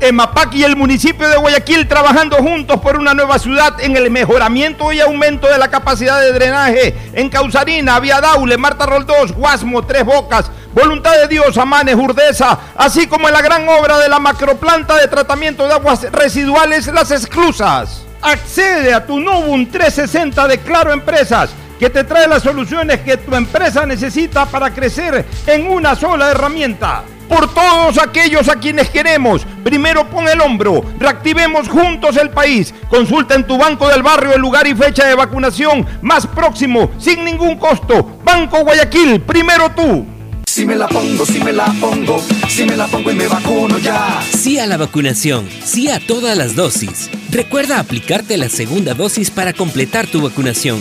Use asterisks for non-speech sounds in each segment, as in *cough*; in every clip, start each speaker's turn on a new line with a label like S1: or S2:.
S1: EMAPAC y el municipio de Guayaquil trabajando juntos por una nueva ciudad en el mejoramiento y aumento de la capacidad de drenaje en Causarina, Vía Daule, Marta Roldós, Guasmo, Tres Bocas, Voluntad de Dios, Amanes, Urdesa, así como en la gran obra de la macroplanta de tratamiento de aguas residuales Las Exclusas. Accede a tu Novum 360 de Claro Empresas que te trae las soluciones que tu empresa necesita para crecer en una sola herramienta. Por todos aquellos a quienes queremos, primero pon el hombro, reactivemos juntos el país. Consulta en tu banco del barrio el lugar y fecha de vacunación más próximo, sin ningún costo. Banco Guayaquil, primero tú.
S2: Si me la pongo, si me la pongo, si me la pongo y me vacuno ya.
S3: Sí a la vacunación, sí a todas las dosis. Recuerda aplicarte la segunda dosis para completar tu vacunación.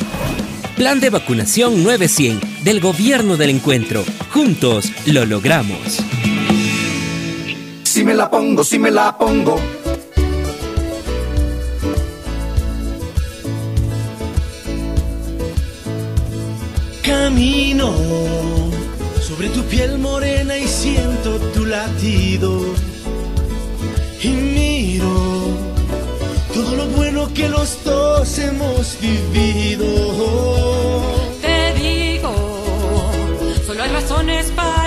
S3: Plan de vacunación 900 del Gobierno del Encuentro. Juntos lo logramos.
S2: Si me la pongo, si me la pongo.
S4: Camino sobre tu piel morena y siento tu latido. Y miro todo lo bueno que los dos hemos vivido.
S5: Te digo, solo hay razones para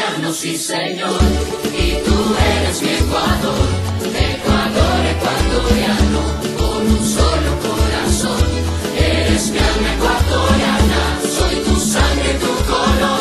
S6: ecuatoriano, sí señor, y tú eres mi Ecuador, Ecuador ecuatoriano, con un solo corazón. Eres mi alma ecuatoriana, soy tu sangre, tu color.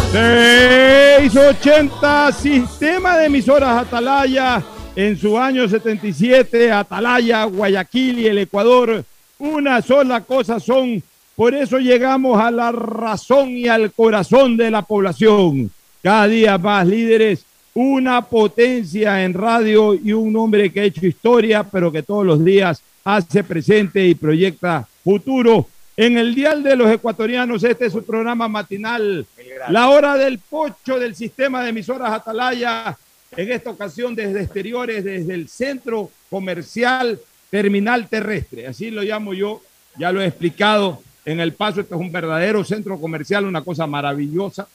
S1: 680 Sistema de emisoras Atalaya en su año 77, Atalaya, Guayaquil y el Ecuador, una sola cosa son, por eso llegamos a la razón y al corazón de la población. Cada día más líderes, una potencia en radio y un hombre que ha hecho historia, pero que todos los días hace presente y proyecta futuro. En el Dial de los Ecuatorianos, este es su programa matinal, la hora del pocho del sistema de emisoras Atalaya, en esta ocasión desde exteriores, desde el centro comercial terminal terrestre, así lo llamo yo, ya lo he explicado. En el paso, este es un verdadero centro comercial, una cosa maravillosa,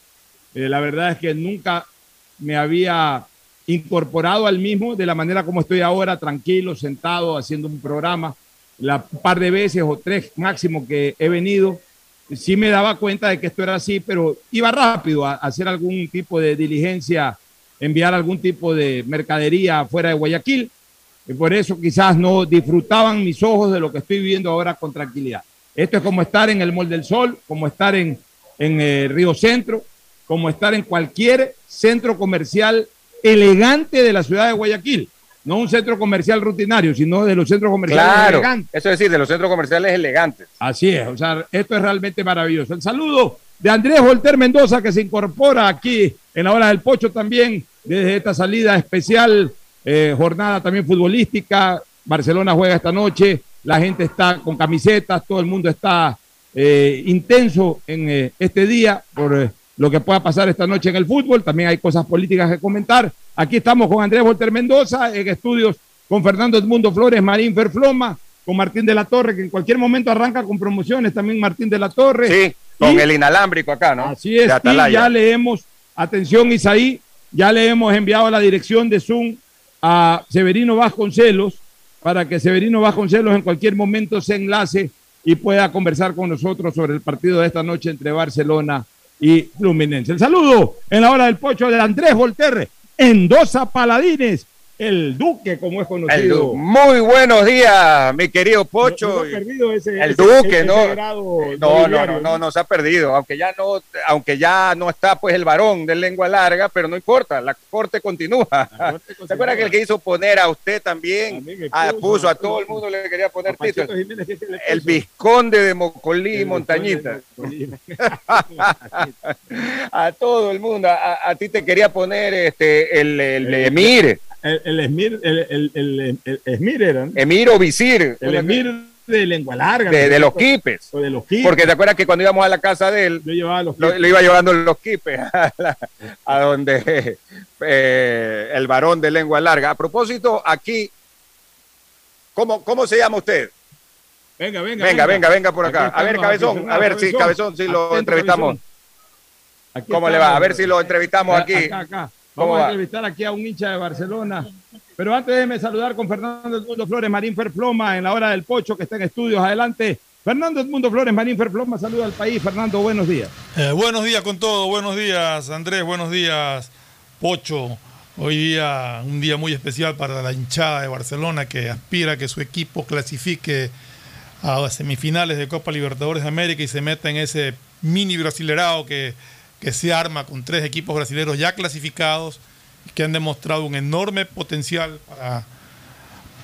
S1: Eh, la verdad es que nunca me había incorporado al mismo de la manera como estoy ahora, tranquilo, sentado, haciendo un programa, la par de veces o tres máximo que he venido, sí me daba cuenta de que esto era así, pero iba rápido a hacer algún tipo de diligencia, enviar algún tipo de mercadería fuera de Guayaquil, y por eso quizás no disfrutaban mis ojos de lo que estoy viviendo ahora con tranquilidad. Esto es como estar en el Mall del Sol, como estar en, en eh, Río Centro, como estar en cualquier centro comercial elegante de la ciudad de Guayaquil. no un centro comercial rutinario, sino de los centros comerciales
S7: Claro,
S1: elegantes.
S7: eso es decir, de los centros comerciales elegantes.
S1: Así es, o sea, esto es realmente maravilloso. El saludo de Andrés Volter Mendoza que se incorpora aquí en la hora del pocho también desde esta salida especial, eh, jornada también futbolística. Barcelona juega esta noche, la gente está con camisetas, todo el mundo está eh, intenso en eh, este día por lo que pueda pasar esta noche en el fútbol. También hay cosas políticas que comentar. Aquí estamos con Andrés Volter Mendoza en estudios con Fernando Edmundo Flores, Marín Ferfloma, con Martín de la Torre, que en cualquier momento arranca con promociones, también Martín de la Torre.
S7: Sí, con
S1: Y-
S7: el inalámbrico acá, ¿no?
S1: Así es, y ya le hemos, atención Isaí, ya le hemos enviado la dirección de Zoom a Severino Vasconcelos para que Severino Vasconcelos en cualquier momento se enlace y pueda conversar con nosotros sobre el partido de esta noche entre Barcelona y Fluminense. El saludo en la hora del pocho de Andrés Volterre, Endosa Paladines, el Duque, como es conocido.
S7: Du- Muy buenos días, mi querido Pocho.
S1: No- no ha perdido ese-
S7: el
S1: ese-
S7: Duque,
S1: ese
S7: ¿no? No, no, no, no, no se ha perdido, aunque ya no, aunque ya no está pues el varón de lengua larga, pero no importa, la corte continúa. ¿Se acuerda que el que hizo poner a usted también, ah, puso a todo el mundo le quería poner título? El vizconde de Mocolí y Montañita. *laughs* *laughs* a todo el mundo, a, a ti te quería poner este el, el emir,
S1: El, el Esmir, el, el, el, el Esmir era, ¿no?
S7: emir o visir,
S1: El Esmir de lengua larga.
S7: de, los quipes.
S1: O de los quipes.
S7: Porque te acuerdas que cuando íbamos a la casa de él,
S1: Yo llevaba los
S7: lo, iba llevando los quipes a, la- a donde eh, el varón de lengua larga. A propósito, aquí, ¿cómo, cómo se llama usted?
S1: Venga, venga.
S7: Venga, venga, venga por acá.
S1: Aquí
S7: A ver, cabezón,
S1: aquí,
S7: a ver si cabezón, si lo
S1: Atento,
S7: entrevistamos.
S1: Cabezón. Aquí
S7: ¿Cómo le va? A ver si lo entrevistamos aquí.
S1: Acá, acá.
S7: ¿Cómo
S1: Vamos a entrevistar aquí a un hincha de Barcelona. Pero antes déjeme saludar con Fernando Edmundo Flores, Marín Ferfloma, en la hora del pocho, que está en estudios. Adelante. Fernando Edmundo Flores, Marín Ferfloma, saluda al país. Fernando, buenos días.
S8: Eh, buenos días con todo, buenos días Andrés, buenos días Pocho. Hoy día un día muy especial para la hinchada de Barcelona que aspira a que su equipo clasifique a las semifinales de Copa Libertadores de América y se meta en ese mini brasilerado que, que se arma con tres equipos brasileños ya clasificados que han demostrado un enorme potencial para,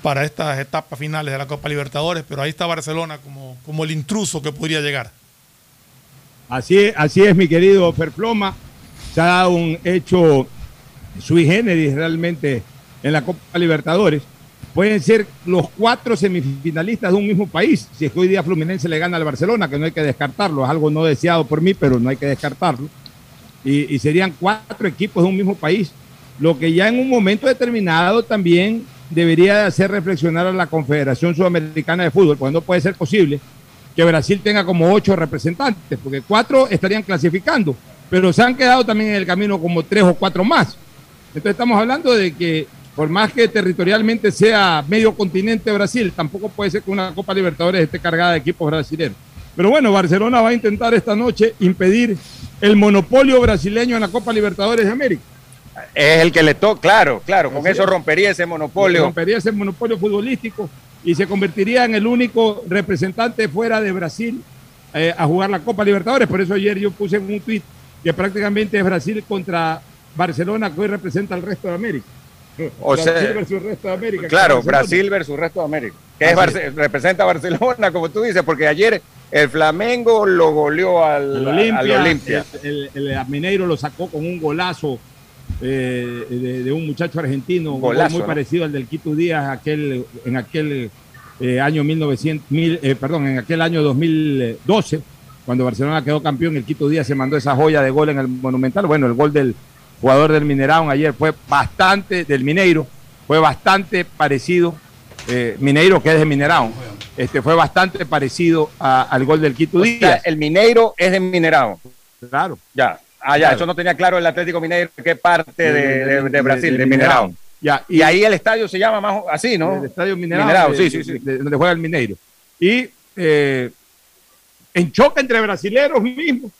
S8: para estas etapas finales de la Copa Libertadores, pero ahí está Barcelona como, como el intruso que podría llegar.
S1: Así es, así es, mi querido Ferfloma. Se ha dado un hecho sui generis realmente en la Copa Libertadores. Pueden ser los cuatro semifinalistas de un mismo país. Si es que hoy día Fluminense le gana al Barcelona, que no hay que descartarlo, es algo no deseado por mí, pero no hay que descartarlo. Y, y serían cuatro equipos de un mismo país, lo que ya en un momento determinado también debería de hacer reflexionar a la Confederación Sudamericana de Fútbol, porque no puede ser posible que Brasil tenga como ocho representantes, porque cuatro estarían clasificando, pero se han quedado también en el camino como tres o cuatro más. Entonces estamos hablando de que por más que territorialmente sea medio continente Brasil, tampoco puede ser que una Copa Libertadores esté cargada de equipos brasileños. Pero bueno, Barcelona va a intentar esta noche impedir el monopolio brasileño en la Copa Libertadores de América.
S7: Es el que le toca, claro, claro, con
S1: Así
S7: eso
S1: es.
S7: rompería ese monopolio.
S1: Rompería ese monopolio futbolístico y se convertiría en el único representante fuera de Brasil eh, a jugar la Copa Libertadores. Por eso ayer yo puse en un tweet que prácticamente es Brasil contra Barcelona, que hoy representa al resto de América.
S7: O
S1: Brasil
S7: sea,
S1: versus el resto de América.
S7: Claro. Brasil versus resto de América. Que es representa a Barcelona, como tú dices, porque ayer el Flamengo lo goleó al,
S1: El
S7: al
S1: Olimpia. El, el- el Mineiro lo sacó con un golazo eh, de, de un muchacho argentino, un
S7: Golazo,
S1: muy
S7: ¿no?
S1: parecido al del Quito Díaz aquel, en aquel eh, año 1900, mil, eh, perdón, en aquel año 2012, cuando Barcelona quedó campeón, el Quito Díaz se mandó esa joya de gol en el Monumental. Bueno, el gol del jugador del Minerao ayer fue bastante, del Mineiro, fue bastante parecido, eh, Mineiro que es de Minerao, este, fue bastante parecido a- al gol del Quito
S7: O sea,
S1: Díaz.
S7: el Mineiro es de Minerao.
S1: Claro.
S7: Ya. Ah, ya,
S1: Claro.
S7: eso no tenía claro el Atlético Mineiro, qué parte de, de- de Brasil, de, Minerao.
S1: Ya,
S7: Y ahí el estadio se llama más así, ¿no?
S1: El estadio Minerao, de-
S7: sí, sí, sí.
S1: de- donde juega el Mineiro. Y eh, en choque entre brasileros mismos,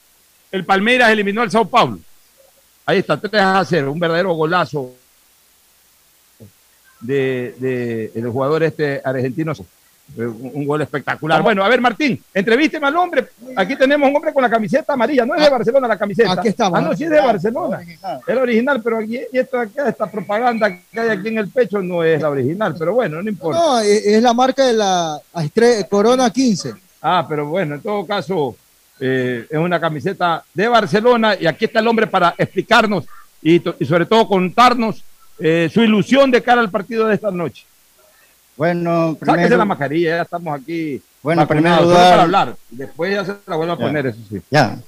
S1: el Palmeiras eliminó al Sao Paulo. Ahí está, 3 a 0, un verdadero golazo de, de- del jugador este argentino Un, un gol espectacular. Bueno, a ver, Martín, entrevísteme al hombre. Aquí tenemos un hombre con la camiseta amarilla. No es de Barcelona la camiseta.
S9: Aquí estamos.
S1: Ah, no, sí es de Barcelona. Es la original, pero aquí, y esto acá, esta propaganda que hay aquí en el pecho no es la original. Pero bueno, no importa.
S9: No, es es la marca de la Corona 15.
S1: Ah, pero bueno, en todo caso, eh, es una camiseta de Barcelona y aquí está el hombre para explicarnos y, y sobre todo contarnos eh, su ilusión de cara al partido de esta noche.
S10: Bueno,
S1: Sáquese
S10: primero,
S1: la mascarilla, ya estamos aquí.
S10: Bueno, en primer
S1: vacunados, solo
S10: lugar-
S1: para hablar. Después ya se la vuelvo a
S10: Ya.
S1: poner, eso sí.
S10: ya.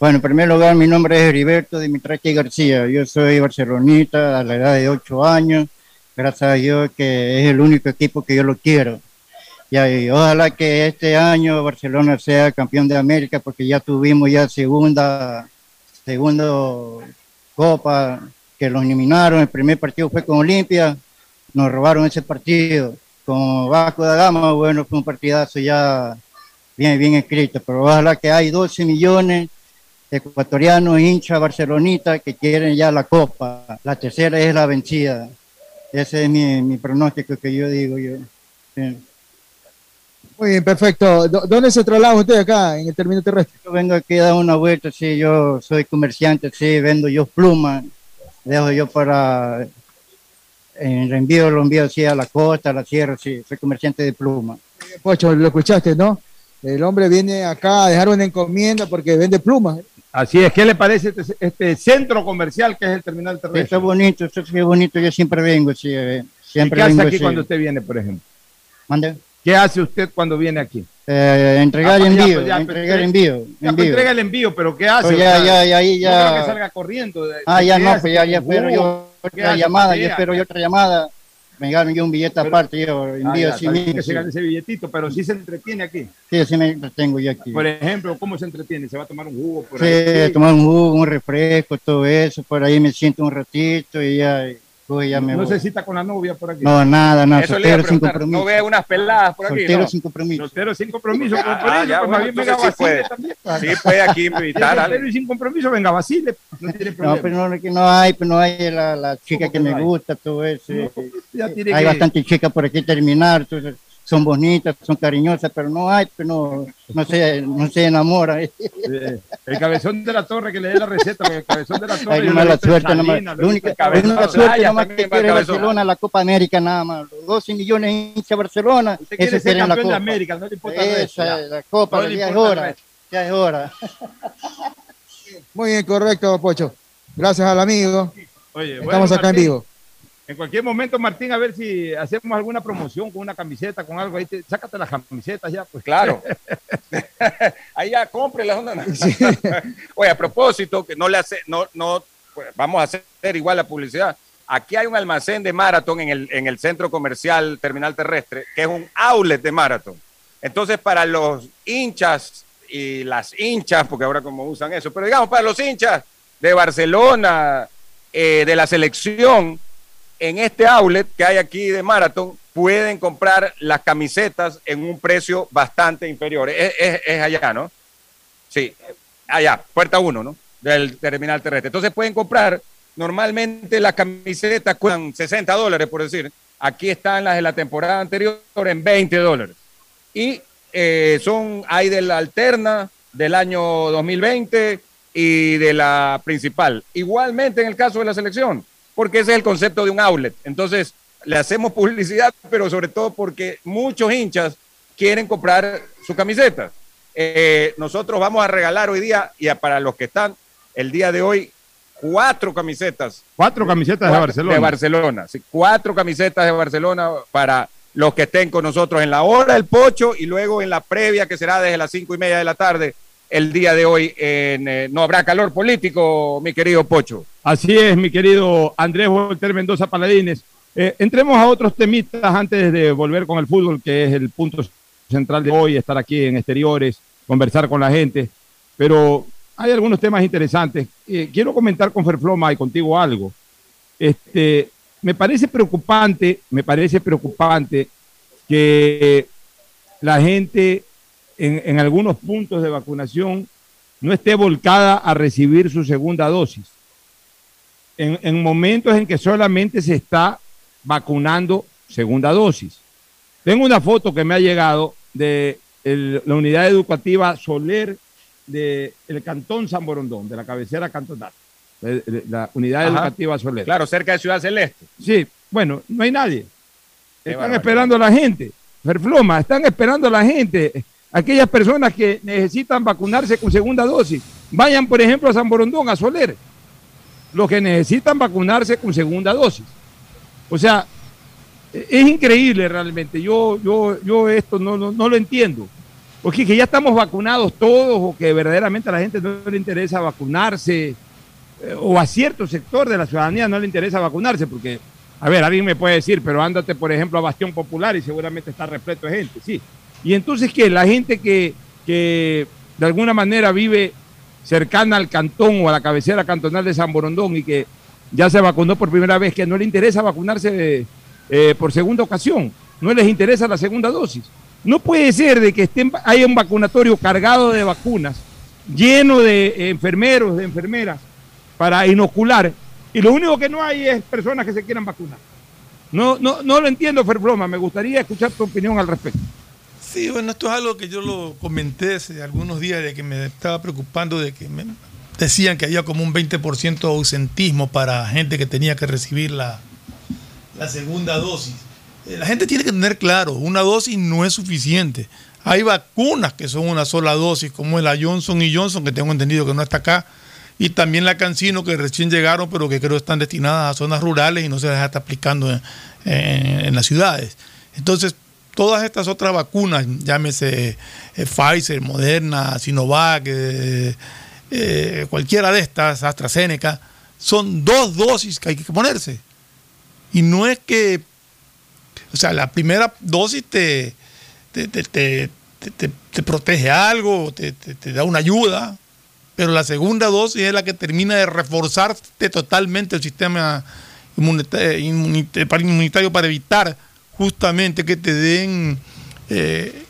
S10: Bueno, en primer lugar, mi nombre es Heriberto Dimitrachi García. Yo soy barcelonita a la edad de 8 años. Gracias a Dios que es el único equipo que yo lo quiero. Ya, y ojalá que este año Barcelona sea campeón de América porque ya tuvimos ya segunda, segundo Copa que los eliminaron. El primer partido fue con Olimpia, nos robaron ese partido. Con Vasco da Gama, bueno, fue un partidazo ya bien, bien escrito, pero ojalá que hay 12 millones de ecuatorianos hinchas barcelonitas que quieren ya la copa. La tercera es la vencida. Ese es mi, mi pronóstico que yo digo yo. Sí.
S9: Muy bien, perfecto. ¿Dó- ¿Dónde se traslada usted acá en el término terrestre?
S10: Yo vengo aquí a dar una vuelta, sí, yo soy comerciante, sí, vendo yo plumas, dejo yo para en envío, lo envío así a la costa, a la sierra, sí, soy comerciante de plumas.
S9: Pocho, lo escuchaste, ¿no? El hombre viene acá a dejar una encomienda porque vende plumas.
S1: Así es, ¿qué le parece este, este centro comercial que es el terminal terrestre?
S10: está bonito, está sí, bonito, yo siempre vengo, sí, eh,
S1: ¿Y
S10: siempre
S1: qué hace
S10: vengo
S1: aquí
S10: sí.
S1: cuando usted viene, por ejemplo?
S10: Mande.
S1: ¿Qué hace usted cuando viene aquí?
S10: Eh, entregar
S1: Ah, ya,
S10: envío,
S1: pues, ya, pues,
S10: entregar envío,
S1: Ya, pues,
S10: envío.
S1: entrega el envío, pero ¿qué hace?
S10: Pues
S1: O
S10: ya,
S1: sea,
S10: ya, ya, ahí
S1: no creo que salga corriendo. de-
S10: Ah, ya no,
S1: hace,
S10: pues ya, ya
S1: jugo,
S10: yo
S1: ¿qué
S10: otra llamada, yo espero otra llamada. Me gano yo un billete
S1: Pero-
S10: aparte, yo
S1: Ah,
S10: envío
S1: ya, está bien
S10: mismo.
S1: que se
S10: Sí,
S1: gane ese billetito, pero sí se entretiene aquí.
S10: sí, así me tengo yo aquí.
S1: Por ejemplo, ¿cómo se entretiene? ¿Se va a tomar un jugo por
S10: Sí,
S1: ahí?
S10: tomar un jugo, un refresco, todo eso, por ahí me siento un ratito y ya, y pues ya me
S1: No
S10: voy.
S1: se cita con la novia por aquí.
S10: No, nada, nada,
S7: Eso
S10: soltero sin compromiso.
S7: No ve unas peladas por aquí,
S10: Soltero
S7: ¿no?
S10: sin compromiso.
S1: Soltero sin compromiso. pues, por
S7: Ah, ya,
S1: pues,
S7: bueno,
S1: venga
S7: sí
S1: vacile
S7: puede.
S1: también, pues.
S7: Sí puede aquí invitar a
S1: soltero y sin compromiso, venga, vacile. No tiene *laughs*
S10: No, pero no, que no hay, pues no hay la, la chica
S1: ¿Cómo
S10: que
S1: que
S10: me
S1: hay?
S10: gusta, todo eso.
S1: No, ya tiene
S10: hay
S1: que-
S10: bastante chicas por aquí terminar, entonces, son bonitas, son cariñosas, pero no hay, pues no, no se, no se enamora. *laughs*
S1: Eh, el cabezón de la torre que le dé la receta, el cabezón de la torre.
S10: Hay una mala
S1: en
S10: suerte nomás. La única,
S1: cabezón
S10: la suerte
S1: playa,
S10: nomás que quiere
S1: cabezón.
S10: Barcelona, la Copa América nada más. Los 12 millones de hinchas Barcelona,
S1: Usted quiere
S10: eso
S1: ser
S10: quieren la
S1: campeón de
S10: Copa.
S1: América, no le importa resto,
S10: Esa es la Copa,
S1: No
S10: ya es hora,
S1: resto.
S10: ya es hora.
S9: Muy bien, correcto, Pocho. Gracias al amigo.
S1: Oye, bueno,
S9: Estamos acá en
S1: Martín,
S9: vivo.
S1: En cualquier momento, Martín, a ver si hacemos alguna promoción con una camiseta, con algo ahí. te- sácate las camisetas ya, pues.
S7: Claro. *laughs* Ahí ya compre la onda. *laughs* Oye, a propósito, que no le hace, no, no, pues, vamos a hacer igual la publicidad. Aquí hay un almacén de maratón en el, en el centro comercial Terminal Terrestre, que es un outlet de maratón. Entonces, para los hinchas y las hinchas, porque ahora como usan eso, pero digamos, para los hinchas de Barcelona, eh, de la selección, en este outlet que hay aquí de Marathon pueden comprar las camisetas en un precio bastante inferior. Es, allá, ¿no? Sí, allá, puerta 1, ¿no? Del terminal terrestre. Entonces pueden comprar, normalmente las camisetas cuestan 60 dólares, por decir. Aquí están las de la temporada anterior en 20 dólares. Y eh, son, hay de la alterna del año 2020 y de la principal. Igualmente en el caso de la selección, porque ese es el concepto de un outlet. Entonces, le hacemos publicidad, pero sobre todo porque muchos hinchas quieren comprar su camiseta. Eh, nosotros vamos a regalar hoy día, y para los que están, el día de hoy, cuatro camisetas.
S1: Cuatro camisetas de Barcelona.
S7: De Barcelona, sí, cuatro camisetas de Barcelona para los que estén con nosotros en la hora del pocho y luego en la previa que será desde las cinco y media de la tarde el día de hoy. En, eh, no habrá calor político, mi querido Pocho.
S1: Así es, mi querido Andrés Volter Mendoza Paladines. Eh, entremos a otros temitas antes de volver con el fútbol, que es el punto central de hoy, estar aquí en exteriores, conversar con la gente. Pero hay algunos temas interesantes. Eh, quiero comentar con Ferfloma y contigo algo. Este, me parece preocupante, me parece preocupante que la gente en, en algunos puntos de vacunación no esté volcada a recibir su segunda dosis. En, en momentos en que solamente se está vacunando segunda dosis. Tengo una foto que me ha llegado de el- la unidad educativa Soler del Cantón San Borondón, de la cabecera cantonal. La unidad
S7: Ajá.
S1: educativa Soler.
S7: Claro, cerca de Ciudad Celeste.
S1: Sí, bueno, no hay nadie.
S7: Qué
S1: Están
S7: barbaridad.
S1: esperando a la gente. Ferfloma, están esperando a la gente. Aquellas personas que necesitan vacunarse con segunda dosis. Vayan, por ejemplo, a San Borondón, a Soler. Los que necesitan vacunarse con segunda dosis. O sea, e- es increíble realmente. Yo, yo, yo esto no, no, no lo entiendo. Porque que ya estamos vacunados todos o que verdaderamente a la gente no le interesa vacunarse eh, o a cierto sector de la ciudadanía no le interesa vacunarse porque, a ver, alguien me puede decir, pero ándate, por ejemplo, a Bastión Popular y seguramente está repleto de gente, sí. Y entonces, ¿qué? La gente que, que de alguna manera vive cercana al cantón o a la cabecera cantonal de San Borondón y que ya se vacunó por primera vez, que no le interesa vacunarse eh, por segunda ocasión, no les interesa la segunda dosis. No puede ser de que estén, haya un vacunatorio cargado de vacunas, lleno de enfermeros, de enfermeras, para inocular, y lo único que no hay es personas que se quieran vacunar. No, no, no lo entiendo, Ferbroma, me gustaría escuchar tu opinión al respecto.
S8: Sí, bueno, esto es algo que yo lo comenté hace algunos días de que me estaba preocupando de que me decían que había como un 20% de ausentismo para gente que tenía que recibir la, segunda dosis. Eh, La gente tiene que tener claro, una dosis no es suficiente. Hay vacunas que son una sola dosis, como es la Johnson y Johnson, que tengo entendido que no está acá, y también la Cancino, que recién llegaron, pero que creo están destinadas a zonas rurales y no se les está aplicando en las ciudades. Entonces, todas estas otras vacunas, llámese eh, Pfizer, Moderna, Sinovac, eh, eh, cualquiera de estas, AstraZeneca, son dos dosis que hay que ponerse. Y no es que, o sea, la primera dosis te, te, te- te- te- te- te protege algo, te, da una ayuda, pero la segunda dosis es la que termina de reforzarte totalmente el sistema inmunitario para evitar justamente que te den eh,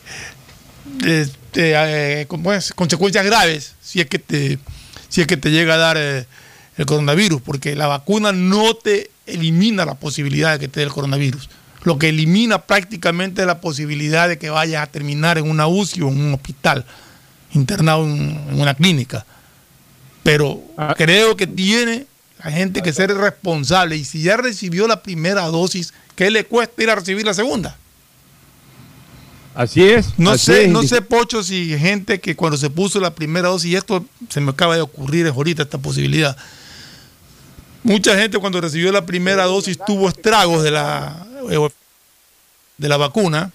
S8: este, eh, consecuencias graves si es que te si es que te llega a dar eh, el coronavirus, porque la vacuna no te elimina la posibilidad de que te dé el coronavirus. Lo que elimina prácticamente la posibilidad de que vayas a terminar en una UCI o en un hospital, internado en, en una clínica. Pero creo que tiene la gente que ser responsable y si ya recibió la primera dosis, ¿qué le cuesta ir a recibir la segunda?
S1: Así es.
S8: No
S1: así
S8: sé,
S1: es.
S8: no sé, Pocho, si gente que cuando se puso la primera dosis, y esto se me acaba de ocurrir es ahorita esta posibilidad. Mucha gente cuando recibió la primera dosis tuvo estragos de la, de la vacuna,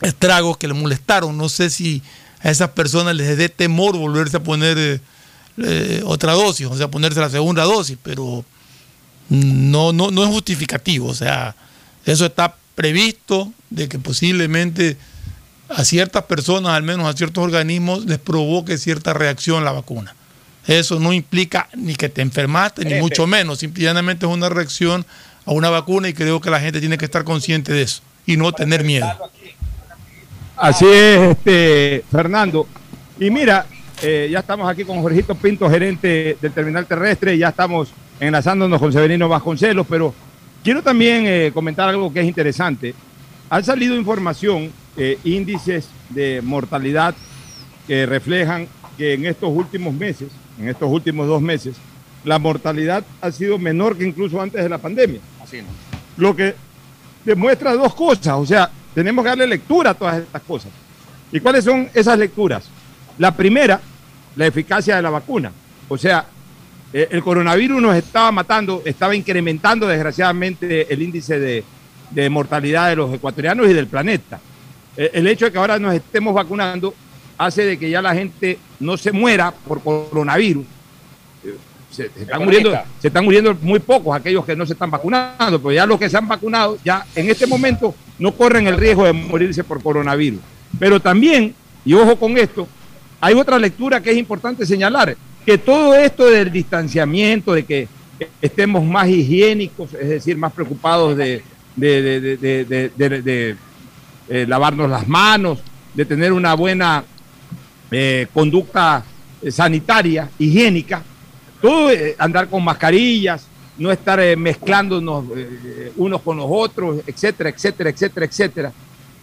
S8: estragos que le molestaron. No sé si a esas personas les dé temor volverse a poner eh, eh, otra dosis, o sea, ponerse la segunda dosis, pero no, no, no es justificativo. O sea, eso está previsto de que posiblemente a ciertas personas, al menos a ciertos organismos, les provoque cierta reacción la vacuna. Eso no implica ni que te enfermaste, ni mucho menos. Simplemente es una reacción a una vacuna y creo que la gente tiene que estar consciente de eso y no tener miedo.
S1: Así es, este, Fernando. Y mira, eh, ya estamos aquí con Jorgito Pinto, gerente del terminal terrestre, y ya estamos enlazándonos con Severino Vasconcelos, pero quiero también eh, comentar algo que es interesante. Han salido información, eh, índices de mortalidad que reflejan que en estos últimos meses, en estos últimos dos meses, la mortalidad ha sido menor que incluso antes de la pandemia.
S7: Así no.
S1: Lo que demuestra dos cosas, o sea, tenemos que darle lectura a todas estas cosas. ¿Y cuáles son esas lecturas? La primera, la eficacia de la vacuna. O sea, eh, el coronavirus nos estaba matando, estaba incrementando desgraciadamente el índice de, de mortalidad de los ecuatorianos y del planeta. Eh, el hecho de que ahora nos estemos vacunando hace de que ya la gente no se muera por coronavirus. Eh, Se, se están muriendo, se están muriendo muy pocos aquellos que no se están vacunando, pero ya los que se han vacunado ya en este momento no corren el riesgo de morirse por coronavirus. Pero también, y ojo con esto, hay otra lectura que es importante señalar, que todo esto del distanciamiento, de que estemos más higiénicos, es decir, más preocupados de, eh, lavarnos las manos, de tener una buena eh, conducta sanitaria, higiénica, todo eh, andar con mascarillas, no estar mezclándonos unos con los otros, etcétera, etcétera, etcétera, etcétera.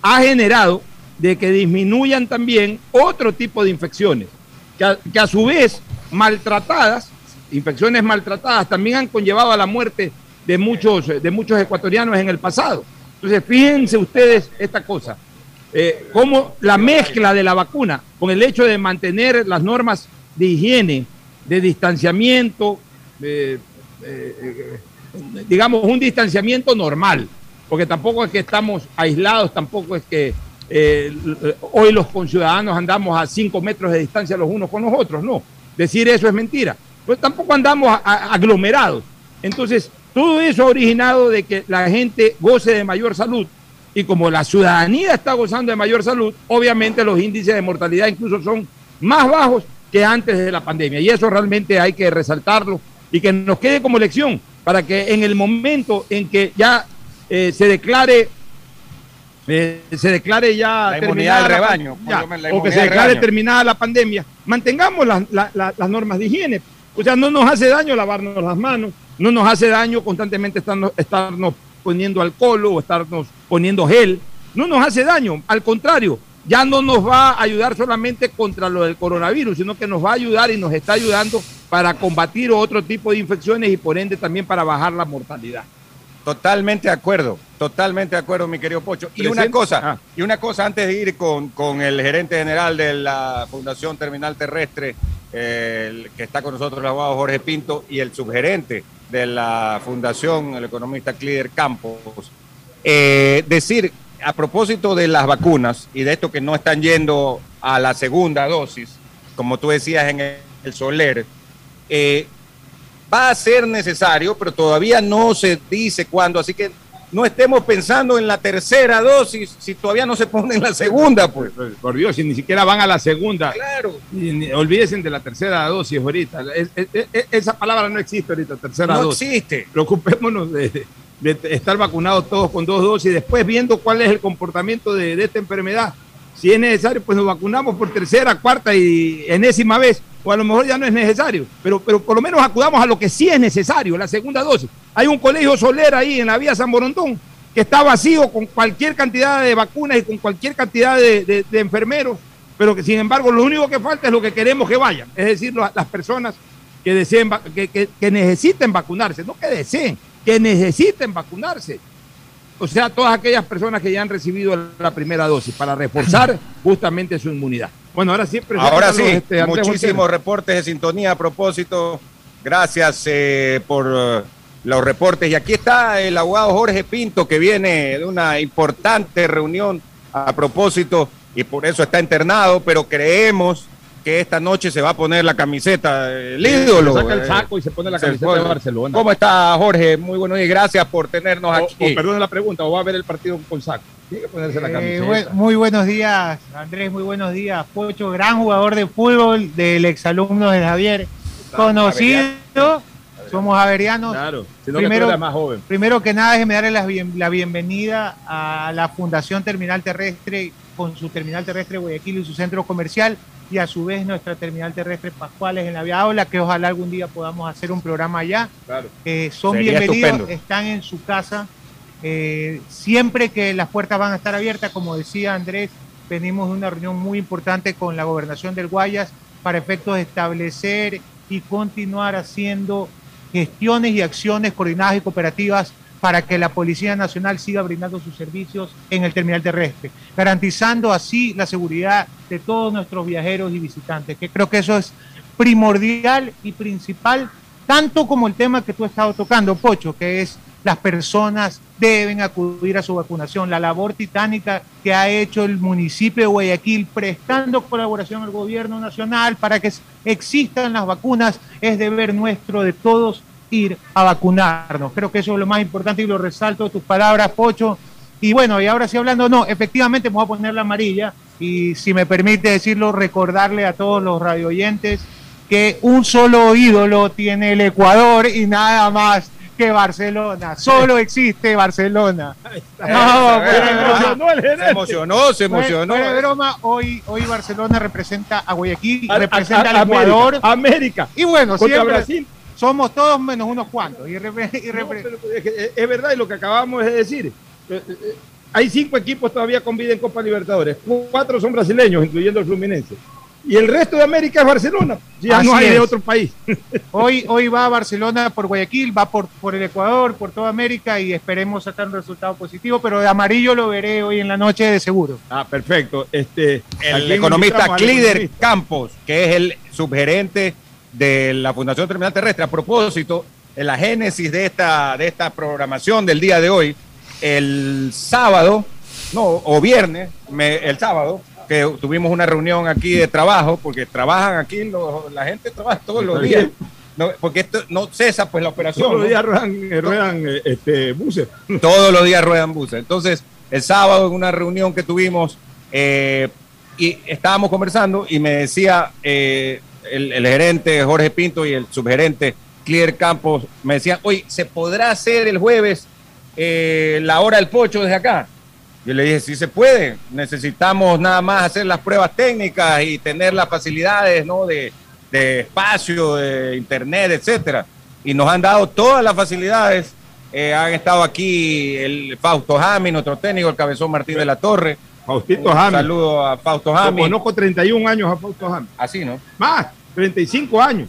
S1: ha generado de que disminuyan también otro tipo de infecciones, que a su vez maltratadas, infecciones maltratadas, también han conllevado a la muerte de muchos, de muchos ecuatorianos en el pasado. Entonces, fíjense ustedes esta cosa, eh, cómo la mezcla de la vacuna con el hecho de mantener las normas de higiene, de distanciamiento, eh, eh, digamos, un distanciamiento normal, porque tampoco es que estamos aislados, tampoco es que eh, hoy los conciudadanos andamos a cinco metros de distancia los unos con los otros, no. Decir eso es mentira. Pues tampoco andamos aglomerados. Entonces, todo eso ha originado de que la gente goce de mayor salud y como la ciudadanía está gozando de mayor salud, obviamente los índices de mortalidad incluso son más bajos que antes de la pandemia. Y eso realmente hay que resaltarlo y que nos quede como lección para que en el momento en que ya eh, se declare eh, se declare ya
S7: La
S1: terminada
S7: del
S1: la ya, o que
S7: inmunidad
S1: se
S7: del
S1: declare
S7: rebaño.
S1: terminada la pandemia, mantengamos las, la- la- las normas de higiene. O sea, no nos hace daño lavarnos las manos, no nos hace daño constantemente estarnos, estarnos poniendo alcohol o estarnos poniendo gel, no nos hace daño, al contrario, ya no nos va a ayudar solamente contra lo del coronavirus, sino que nos va a ayudar y nos está ayudando para combatir otro tipo de infecciones y por ende también para bajar la mortalidad.
S7: Totalmente de acuerdo, totalmente de acuerdo, mi querido Pocho. Y una cosa,
S1: Ah.
S7: y una cosa antes de ir con, con el gerente general de la Fundación Terminal Terrestre, eh, el que está con nosotros, el abogado Jorge Pinto, y el subgerente de la Fundación, el economista Clider Campos. Eh, decir, a propósito de las vacunas y de esto que no están yendo a la segunda dosis, como tú decías en el, el Soler, eh, va a ser necesario, pero todavía no se dice cuándo, así que no estemos pensando en la tercera dosis si todavía no se pone en la segunda, pues.
S1: Por Dios, si ni siquiera van a la segunda.
S7: Claro.
S1: Y ni- olvídense de la tercera dosis ahorita. Es- es- es- esa palabra no existe ahorita, tercera
S7: No
S1: dosis.
S7: existe.
S1: Preocupémonos de, de estar vacunados todos con dos dosis, después viendo cuál es el comportamiento de, de esta enfermedad. Si es necesario, pues nos vacunamos por tercera, cuarta y enésima vez, o a lo mejor ya no es necesario, pero, pero por lo menos acudamos a lo que sí es necesario, la segunda dosis. Hay un colegio Soler ahí en la vía San Borondón que está vacío con cualquier cantidad de vacunas y con cualquier cantidad de, de- de enfermeros, pero que sin embargo lo único que falta es lo que queremos que vayan, es decir, las personas que deseen, que, que- que necesiten vacunarse, no que deseen, que necesiten vacunarse. O sea, todas aquellas personas que ya han recibido la primera dosis para reforzar *clears throat* justamente su inmunidad. Bueno, ahora sí,
S7: Ahora sí,
S1: este,
S7: muchísimos reportes de sintonía a propósito. Gracias eh, por eh, los reportes. Y aquí está el abogado Jorge Pinto, que viene de una importante reunión a propósito y por eso está internado, pero creemos que esta noche se va a poner la camiseta, el ídolo.
S1: Se saca el
S7: eh,
S1: saco y se pone la
S7: se
S1: camiseta
S7: pone.
S1: de Barcelona.
S7: ¿Cómo está Jorge? Muy buenos días, gracias por tenernos
S1: O,
S7: aquí.
S1: o perdone la pregunta, o va a ver el partido con saco. Tiene que ponerse la
S11: Eh,
S1: camiseta.
S11: muy buenos días, Andrés, muy buenos días. Pocho, gran jugador de fútbol del exalumno de Javier, conocido, somos averianos.
S1: Claro, sino que tú
S11: primero,
S1: eras más joven.
S11: primero que nada, déjeme darle la, bien- la bienvenida a la Fundación Terminal Terrestre con su Terminal Terrestre Guayaquil y su centro comercial y a su vez nuestra Terminal Terrestre Pascuales en la Vía Aula, que ojalá algún día podamos hacer un programa allá.
S1: Claro.
S11: Eh, son
S7: Sería
S11: bienvenidos,
S7: estupendo.
S11: están en su casa. Eh, siempre que las puertas van a estar abiertas, como decía Andrés, venimos de una reunión muy importante con la gobernación del Guayas para efectos de establecer y continuar haciendo gestiones y acciones coordinadas y cooperativas para que la Policía Nacional siga brindando sus servicios en el terminal terrestre, garantizando así la seguridad de todos nuestros viajeros y visitantes, que creo que eso es primordial y principal, tanto como el tema que tú has estado tocando, Pocho, que es las personas deben acudir a su vacunación, la labor titánica que ha hecho el municipio de Guayaquil prestando colaboración al gobierno nacional para que existan las vacunas, es deber nuestro de todos ir a vacunarnos. Creo que eso es lo más importante y lo resalto de tus palabras, Pocho. Y bueno, y ahora sí hablando, no, efectivamente me voy a poner la amarilla y si me permite decirlo, recordarle a todos los radioyentes que un solo ídolo tiene el Ecuador y nada más que Barcelona. Solo existe Barcelona. *laughs* No.
S7: Se emocionó, se emocionó.
S11: Fuera de broma, hoy, hoy Barcelona representa a Guayaquil,
S1: A-
S11: representa
S1: a-
S11: al Ecuador.
S1: América, América.
S11: Y bueno,
S1: Contra
S11: siempre
S1: Brasil.
S11: Somos todos menos unos cuantos. Y
S1: No,
S11: repre-
S1: pero es, verdad y lo que acabamos de decir. Eh, eh, hay cinco equipos todavía con vida en Copa Libertadores. Cuatro son brasileños, incluyendo el Fluminense. Y el resto de América es Barcelona. Ya
S11: Así
S1: no hay de otro país. *laughs*
S11: Hoy, hoy va a Barcelona por Guayaquil, va por, por el Ecuador, por toda América y esperemos sacar un resultado positivo, pero de amarillo lo veré hoy en la noche de seguro.
S1: Ah, perfecto. Este,
S7: El economista
S1: economista.
S7: Campos, que es el subgerente de la Fundación Terminal Terrestre. A propósito, en la génesis de esta, de esta programación del día de hoy, el sábado, no, o viernes, me- el sábado, que tuvimos una reunión aquí de trabajo, porque trabajan aquí, los- la gente trabaja todos los días. No, porque esto no cesa pues la operación.
S1: Todos los días ruedan, eh, ruedan, eh, este, buses. *laughs*
S7: Todos los días ruedan buses. Entonces, el sábado en una reunión que tuvimos, eh, y estábamos conversando y me decía eh, el, gerente Jorge Pinto y el subgerente Clear Campos, me decían, oye, ¿se podrá hacer el jueves eh, la hora del pocho desde acá? Yo le dije, sí se puede, necesitamos nada más hacer las pruebas técnicas y tener las facilidades ¿no? de, de espacio, de internet, etcétera. Y nos han dado todas las facilidades. Eh, han estado aquí el Fausto Jami, nuestro técnico, el cabezón Martín de la Torre.
S1: Faustito
S7: Un saludo a Fausto
S1: Lo
S7: Jami.
S1: conozco 31 años a Fausto Jami.
S7: Así, ¿no?
S1: Más, 35 años.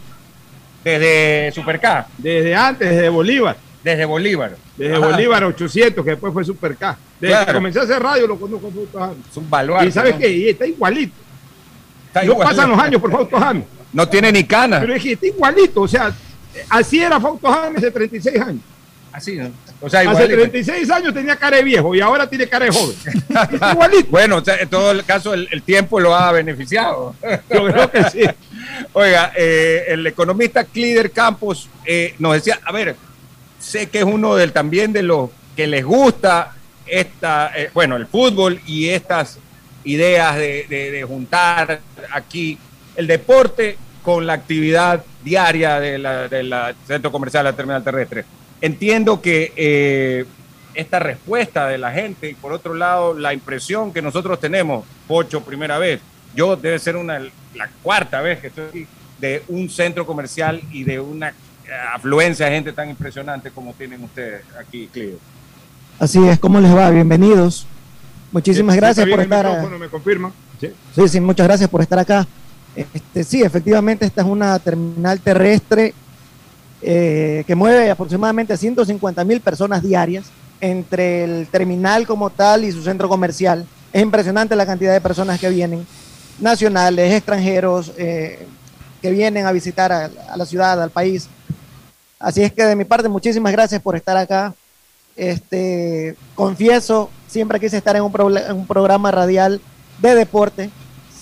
S7: Desde Super K.
S1: Desde antes, desde Bolívar.
S7: Desde Bolívar.
S1: Desde
S7: Ajá.
S1: Bolívar 800, que después fue Super K. Desde
S7: Claro.
S1: que comencé a hacer radio lo conozco a Fausto Jami.
S7: Es un baluarte.
S1: Y ¿sabes
S7: ¿no?
S1: qué? Y está igualito.
S7: Está
S1: no pasan los años por Fausto Jami.
S7: No tiene ni cana.
S1: Pero es que está igualito. O sea, así era Fausto Jami hace 36 años.
S7: Así. O sea,
S1: Hace
S7: igualito.
S1: 36 años tenía cara de viejo y ahora tiene cara de joven. *laughs* Igualito.
S7: Bueno, o sea, en todo el caso, el, el tiempo lo ha beneficiado.
S1: Yo creo que sí. *laughs*
S7: Oiga, eh, el economista Clider Campos eh, nos decía, a ver, sé que es uno del también de los que les gusta esta, eh, bueno, el fútbol y estas ideas de, de- de juntar aquí el deporte con la actividad diaria del de la centro comercial, la terminal terrestre. Entiendo que eh, esta respuesta de la gente y por otro lado la impresión que nosotros tenemos, Pocho, primera vez, yo debe ser una, la cuarta vez que estoy aquí, de un centro comercial y de una eh, afluencia de gente tan impresionante como tienen ustedes aquí, Clio.
S12: Así es, ¿cómo les va? Bienvenidos. Muchísimas
S1: Sí,
S12: gracias por estar.
S1: micrófono, me confirma. Sí.
S12: Sí, sí, muchas gracias por estar acá. Este, sí, efectivamente, esta es una terminal terrestre eh, que mueve aproximadamente a 150 mil personas diarias entre el terminal como tal y su centro comercial. Es impresionante la cantidad de personas que vienen, nacionales, extranjeros, eh, que vienen a visitar a, la ciudad, al país. Así es que de mi parte, muchísimas gracias por estar acá. Este, confieso, siempre quise estar en un, en un programa radial de deporte.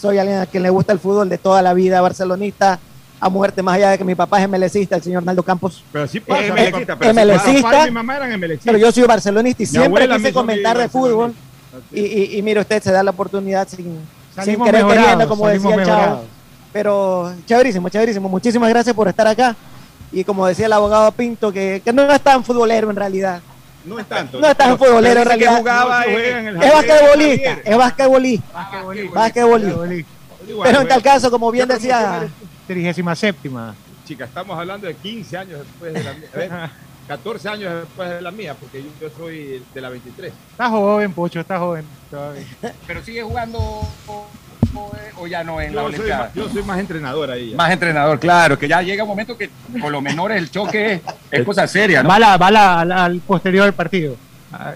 S12: Soy alguien a quien le gusta el fútbol de toda la vida, barcelonista a muerte, más allá de que mi papá es MLCista, el señor Naldo Campos.
S1: Pero sí pasa,
S12: Eh,
S1: mi papá, pero
S12: MLCista,
S1: mi mamá eran.
S12: Pero yo soy barcelonista y
S1: Mi
S12: siempre quise comentar de fútbol. Y, y, y mire, usted se da la oportunidad sin, querer queriendo, como decía el chavo. Pero chéverísimo, chéverísimo. Muchísimas gracias por estar acá. Y como decía el abogado Pinto, que, que no es tan futbolero en realidad.
S7: No es tanto.
S12: No es tan futbolero en realidad.
S7: jugaba
S12: No,
S7: en-
S12: juega
S7: en el
S12: es basquetbolista, es basquetbolista. Basquetbolista. Pero en tal caso, como bien
S1: ¿Qué
S12: decía,
S1: promoción
S11: 37
S1: Chica, estamos hablando de 15 años después de la mía. A ver, 14 años después de la mía, porque yo, yo soy de la 23.
S11: Está joven, Pocho, está joven. todavía.
S7: Pero sigue jugando o, ya no en la Olimpiada.
S1: yo soy más entrenador ahí.
S7: Más entrenador, claro, que ya llega un momento que con los menores el choque es, es cosa seria, ¿no?
S11: Va, la- va al, posterior del partido.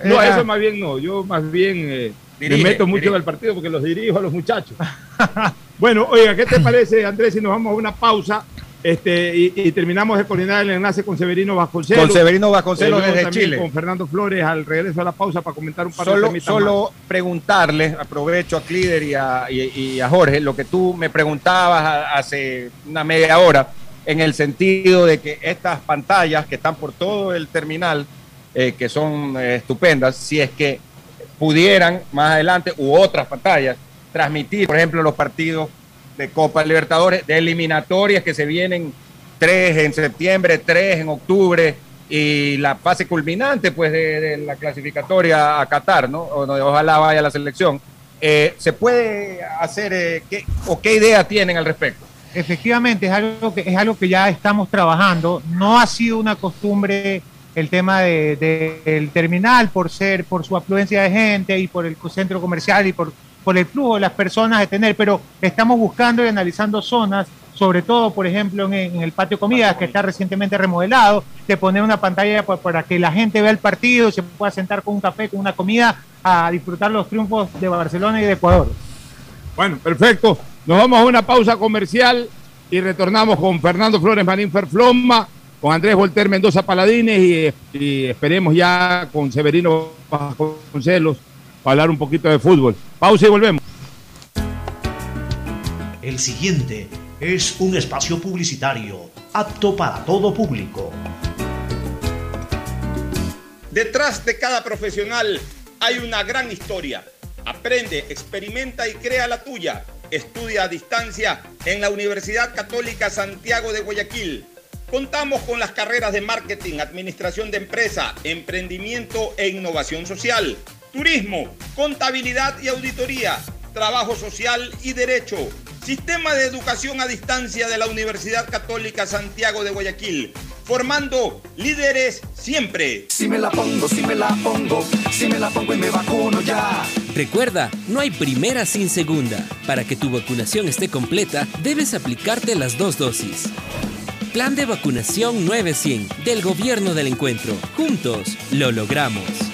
S1: No,
S11: Eh,
S1: eso más bien no. Yo más bien eh,
S7: Dirige,
S1: me meto mucho
S7: dirige.
S1: en el partido porque los dirijo a los muchachos. *laughs* bueno, oiga, ¿qué te parece, Andrés, si nos vamos a una pausa este, y, y terminamos de coordinar el enlace con Severino Vasconcelos?
S7: Con Severino Vasconcelos
S1: Eh,
S7: desde Chile.
S1: Con Fernando Flores al regreso a la pausa para comentar un par de
S7: Solo,
S1: temitas
S7: solo preguntarle, aprovecho a Clider y a, y- y a Jorge, lo que tú me preguntabas hace una media hora, en el sentido de que estas pantallas que están por todo el terminal, eh, que son eh, estupendas, si es que pudieran más adelante, u otras pantallas, transmitir, por ejemplo, los partidos de Copa Libertadores, de eliminatorias que se vienen tres en septiembre, tres en octubre y la fase culminante pues de, la clasificatoria a Qatar, no, Ojalá vaya la selección. Eh, ¿Se puede hacer eh, qué, o qué idea tienen al respecto?
S11: Efectivamente, es algo, que, es algo que ya estamos trabajando. No ha sido una costumbre el tema de, de- del terminal por ser, por su afluencia de gente y por el centro comercial y por, por el flujo de las personas de tener, pero estamos buscando y analizando zonas, sobre todo, por ejemplo, en, en el patio comidas que está recientemente remodelado, de poner una pantalla pa- para que la gente vea el partido se pueda sentar con un café, con una comida, a disfrutar los triunfos de Barcelona y de Ecuador.
S1: Bueno, perfecto. Nos vamos a una pausa comercial y retornamos con Fernando Flores Marín Ferfloma, con Andrés Volter Mendoza Paladines y, y esperemos ya con Severino Vasconcelos para hablar un poquito de fútbol. Pausa y volvemos.
S13: El siguiente es un espacio publicitario apto para todo público.
S14: Detrás de cada profesional hay una gran historia. Aprende, experimenta y crea la tuya. Estudia a distancia en la Universidad Católica Santiago de Guayaquil. Contamos con las carreras de marketing, administración de empresa, emprendimiento e innovación social, turismo, contabilidad y auditoría, trabajo social y derecho. Sistema de educación a distancia de la Universidad Católica Santiago de Guayaquil, formando líderes siempre.
S2: Si me la pongo, si me la pongo, si me la pongo y me vacuno ya.
S3: Recuerda, no hay primera sin segunda. Para que tu vacunación esté completa, debes aplicarte las dos dosis. Plan de vacunación 900 del Gobierno del Encuentro. Juntos lo logramos.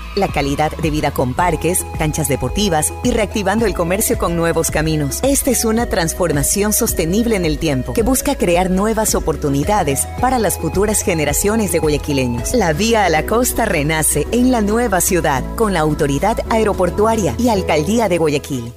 S15: la calidad de vida con parques, canchas deportivas y reactivando el comercio con nuevos caminos. Esta es una transformación sostenible en el tiempo que busca crear nuevas oportunidades para las futuras generaciones de guayaquileños. La vía a la costa renace en la nueva ciudad con la autoridad aeroportuaria y alcaldía de Guayaquil.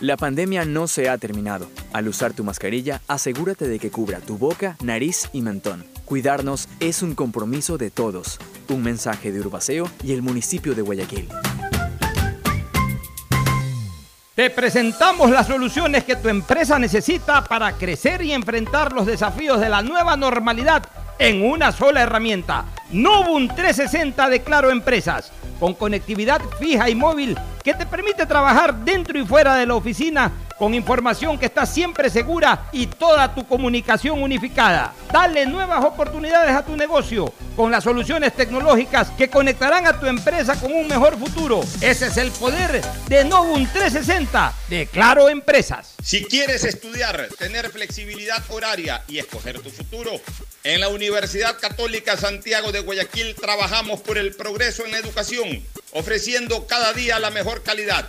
S16: La pandemia no se ha terminado. Al usar tu mascarilla, asegúrate de que cubra tu boca, nariz y mentón. Cuidarnos es un compromiso de todos. Un mensaje de Urbaceo y el municipio de Guayaquil.
S1: Te presentamos las soluciones que tu empresa necesita para crecer y enfrentar los desafíos de la nueva normalidad en una sola herramienta. Novum 360 de Claro Empresas, con conectividad fija y móvil que te permite trabajar dentro y fuera de la oficina con información que está siempre segura y toda tu comunicación unificada. Dale nuevas oportunidades a tu negocio con las soluciones tecnológicas que conectarán a tu empresa con un mejor futuro. Ese es el poder de Novum 360 de Claro Empresas.
S14: Si quieres estudiar, tener flexibilidad horaria y escoger tu futuro, en la Universidad Católica Santiago de Guayaquil trabajamos por el progreso en la educación, ofreciendo cada día la mejor calidad.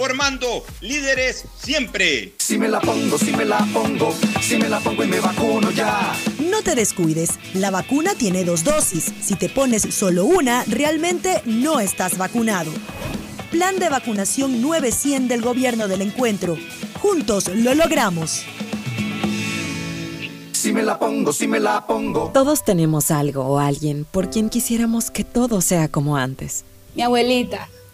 S14: formando líderes siempre.
S2: Si me la pongo, si me la pongo, si me la pongo y me vacuno ya.
S17: No te descuides, la vacuna tiene dos dosis. Si te pones solo una, realmente no estás vacunado. Plan de vacunación 900 del Gobierno del Encuentro. Juntos lo logramos.
S2: Si me la pongo, si me la pongo.
S18: Todos tenemos algo o alguien por quien quisiéramos que todo sea como antes.
S19: Mi abuelita,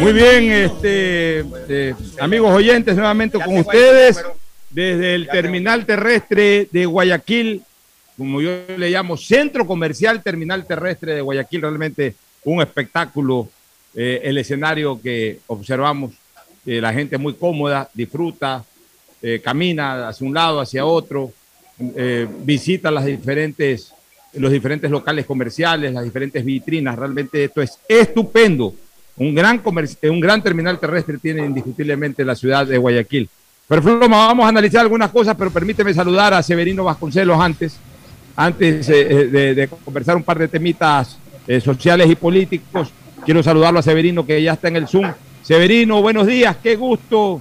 S1: Muy bien, este, eh, amigos oyentes, nuevamente con ustedes desde el terminal terrestre de Guayaquil, como yo le llamo, Centro Comercial Terminal Terrestre de Guayaquil, realmente un espectáculo, eh, el escenario que observamos, eh, la gente muy cómoda, disfruta, camina hacia un lado, hacia otro, visita las diferentes, los diferentes locales comerciales, las diferentes vitrinas, realmente esto es estupendo un gran, un gran terminal terrestre tiene indiscutiblemente la ciudad de Guayaquil. Pero Floma, vamos a analizar algunas cosas, pero permíteme saludar a Severino Vasconcelos antes, antes eh, eh, de, conversar un par de temitas eh, sociales y políticos. Quiero saludarlo a Severino que ya está en el Zoom. Severino, buenos días, qué gusto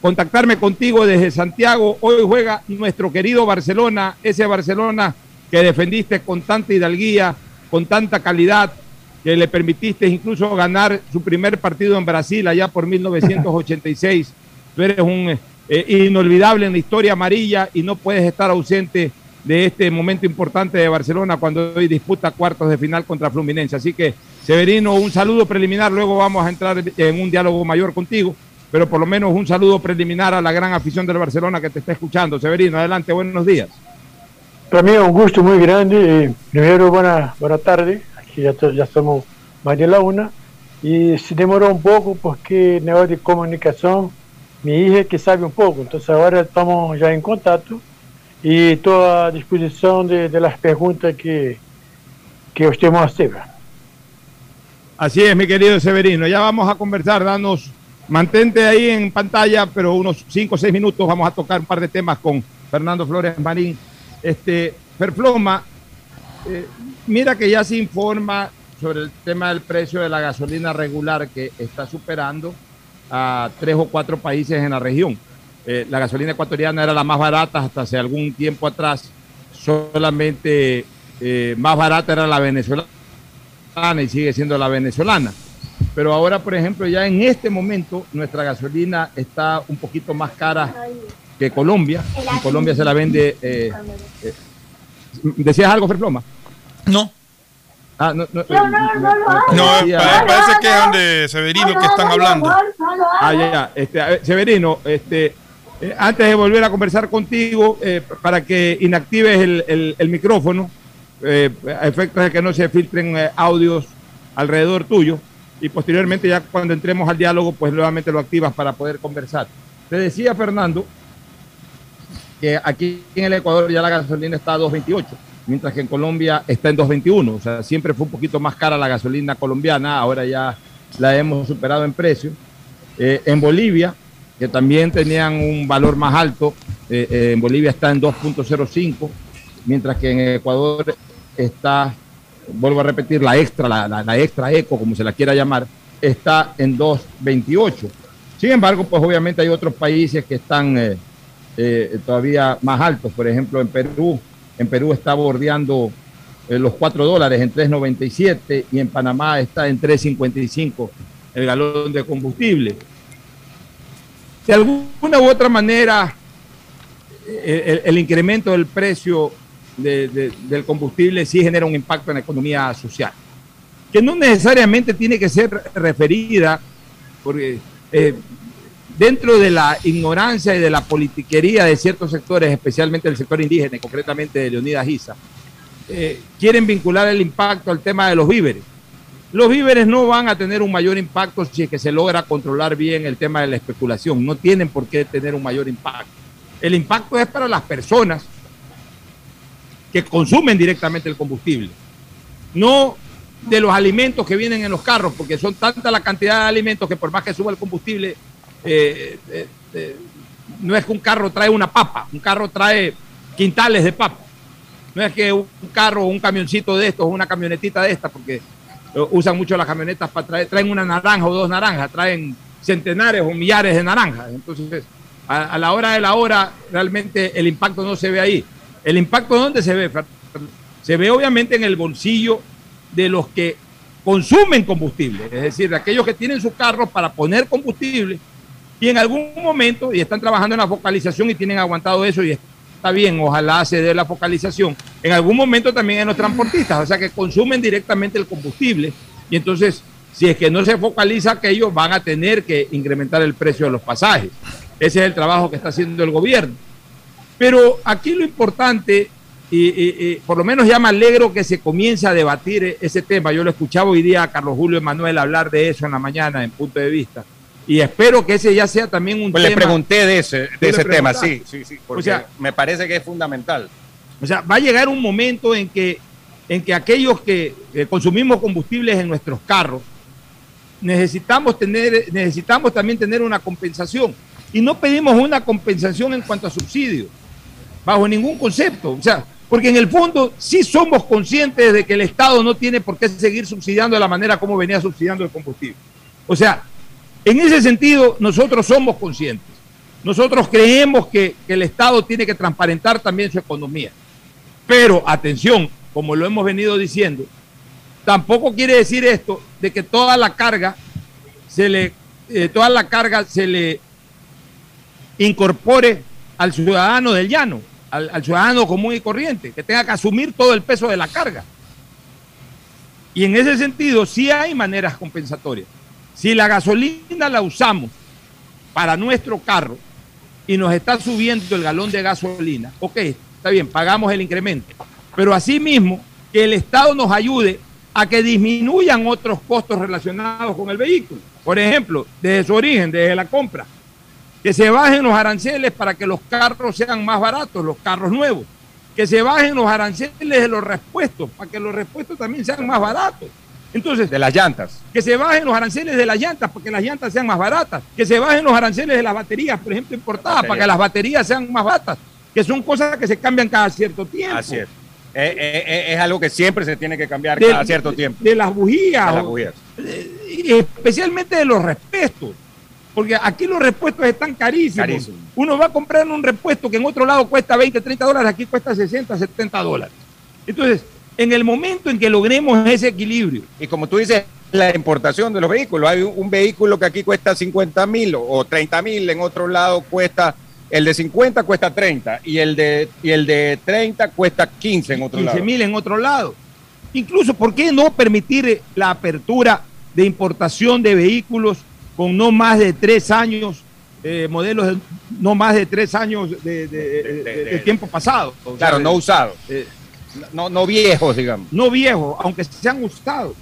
S1: contactarme contigo desde Santiago. Hoy juega nuestro querido Barcelona, ese Barcelona que defendiste con tanta hidalguía, con tanta calidad, que le permitiste incluso ganar su primer partido en Brasil allá por 1986. *laughs* Tú eres un eh, inolvidable en la historia amarilla y no puedes estar ausente de este momento importante de Barcelona cuando hoy disputa cuartos de final contra Fluminense. Así que, Severino, un saludo preliminar, luego vamos a entrar en un diálogo mayor contigo, pero por lo menos un saludo preliminar a la gran afición del Barcelona que te está escuchando. Severino, adelante, buenos días.
S20: Para mí es un gusto muy grande. Primero, buena, buena tarde que ya, ya somos más de la una, y se demoró un poco porque negocio de comunicación, mi hija que sabe un poco, entonces ahora estamos ya en contacto y estoy a disposición de, de las preguntas que, que usted me hacer.
S1: Así es, mi querido Severino. Ya vamos a conversar, danos, mantente ahí en pantalla, pero unos 5 o 6 minutos vamos a tocar un par de temas con Fernando Flores Marín. Este, Ferfloma, eh, mira que ya se informa sobre el tema del precio de la gasolina regular que está superando a tres o cuatro países en la región. Eh, la gasolina ecuatoriana era la más barata hasta hace algún tiempo atrás. Solamente eh, más barata era la venezolana y sigue siendo la venezolana. Pero ahora, por ejemplo, ya en este momento nuestra gasolina está un poquito más cara que Colombia. En Colombia se la vende. ¿Decías algo, Ferploma?
S8: No.
S1: Ah, no, no,
S8: no, parece que es donde Severino que están hablando.
S1: Ah, ya, ya. Este, Severino, este, eh, antes de volver a conversar contigo, eh, para que inactives el, el, micrófono, eh, a efectos de que no se filtren audios alrededor tuyo, y posteriormente ya cuando entremos al diálogo, pues nuevamente lo activas para poder conversar. Te decía, Fernando, que aquí en el Ecuador ya la gasolina está a 2.28 mientras que en Colombia está en 2.21. O sea, siempre fue un poquito más cara la gasolina colombiana, ahora ya la hemos superado en precio. Eh, en Bolivia, que también tenían un valor más alto, eh, eh, en Bolivia está en 2.05, mientras que en Ecuador está, vuelvo a repetir, la extra, la, extra eco, como se la quiera llamar, está en 2.28. Sin embargo, pues obviamente hay otros países que están todavía más altos. Por ejemplo, en Perú en Perú está bordeando eh, los 4 dólares en 3.97 y en Panamá está en 3.55 el galón de combustible. De alguna u otra manera, el, incremento del precio del combustible sí genera un impacto en la economía social, que no necesariamente tiene que ser referida, porque eh, dentro de la ignorancia y de la politiquería de ciertos sectores, especialmente el sector indígena, concretamente de Leonidas Giza, eh, quieren vincular el impacto al tema de los víveres. Los víveres no van a tener un mayor impacto si es que se logra controlar bien el tema de la especulación. No tienen por qué tener un mayor impacto. El impacto es para las personas que consumen directamente el combustible, no de los alimentos que vienen en los carros, porque son tanta la cantidad de alimentos que por más que suba el combustible, eh, eh, eh, no es que un carro trae una papa, un carro trae quintales de papa. No es que un carro un camioncito de estos una camionetita de estas, porque usan mucho las camionetas para traer, traen una naranja o dos naranjas, traen centenares o millares de naranjas. Entonces, a, la hora de la hora, realmente el impacto no se ve ahí. ¿El impacto dónde se ve? Se ve obviamente en el bolsillo de los que consumen combustible, es decir, de aquellos que tienen sus carros para poner combustible y en algún momento, y están trabajando en la focalización y tienen aguantado eso y está bien, ojalá se dé la focalización, en algún momento también en los transportistas, o sea que consumen directamente el combustible y entonces si es que no se focaliza aquello, van a tener que incrementar el precio de los pasajes. Ese es el trabajo que está haciendo el gobierno. Pero aquí lo importante, y, por lo menos ya me alegro que se comience a debatir ese tema. Yo lo escuchaba hoy día a Carlos Julio Emanuel hablar de eso en la mañana, en punto de vista. Y espero que ese ya sea también un
S7: pues
S1: tema.
S7: Le pregunté de ese, de ese tema, sí, sí, sí, porque o sea, me parece que es fundamental.
S1: O sea, va a llegar un momento en que, en que aquellos que consumimos combustibles en nuestros carros, necesitamos, tener, necesitamos también tener una compensación. Y no pedimos una compensación en cuanto a subsidios, bajo ningún concepto. O sea, porque en el fondo sí somos conscientes de que el Estado no tiene por qué seguir subsidiando de la manera como venía subsidiando el combustible. O sea, en ese sentido nosotros somos conscientes. Nosotros creemos que, el Estado tiene que transparentar también su economía. Pero atención, como lo hemos venido diciendo, tampoco quiere decir esto de que toda la carga se le, eh, toda la carga se le incorpore al ciudadano del llano, al, ciudadano común y corriente, que tenga que asumir todo el peso de la carga. Y en ese sentido, sí hay maneras compensatorias. Si la gasolina la usamos para nuestro carro y nos está subiendo el galón de gasolina, ok, está bien, pagamos el incremento. Pero asimismo, que el Estado nos ayude a que disminuyan otros costos relacionados con el vehículo. Por ejemplo, desde su origen, desde la compra, que se bajen los aranceles para que los carros sean más baratos, los carros nuevos, que se bajen los aranceles de los repuestos para que los repuestos también sean más baratos. Entonces,
S7: de las llantas.
S1: Que se bajen los aranceles de las llantas para que las llantas sean más baratas. Que se bajen los aranceles de las baterías, por ejemplo, importadas, para que las baterías sean más baratas. Que son cosas que se cambian cada cierto tiempo.
S7: Así es. Eh, eh, eh, es algo que siempre se tiene que cambiar cada cierto tiempo.
S1: De las bujías. De las bujías. especialmente de los repuestos. Porque aquí los repuestos están carísimos. Uno va a comprar un repuesto que en otro lado cuesta 20, 30 dólares, aquí cuesta 60, 70 dólares. Entonces, en el momento en que logremos ese equilibrio.
S7: Y como tú dices, la importación de los vehículos. Hay un, vehículo que aquí cuesta 50 mil o 30 mil, en otro lado cuesta, el de 50 cuesta 30 y el de, y el de 30 cuesta 15 en otro lado. 15
S1: mil en otro lado. Incluso, ¿por qué no permitir la apertura de importación de vehículos con no más de tres años, eh, modelos de, no más de tres años de, tiempo pasado?
S7: claro, no usados. Eh, no, no viejos, digamos.
S1: No viejos, aunque se han usado,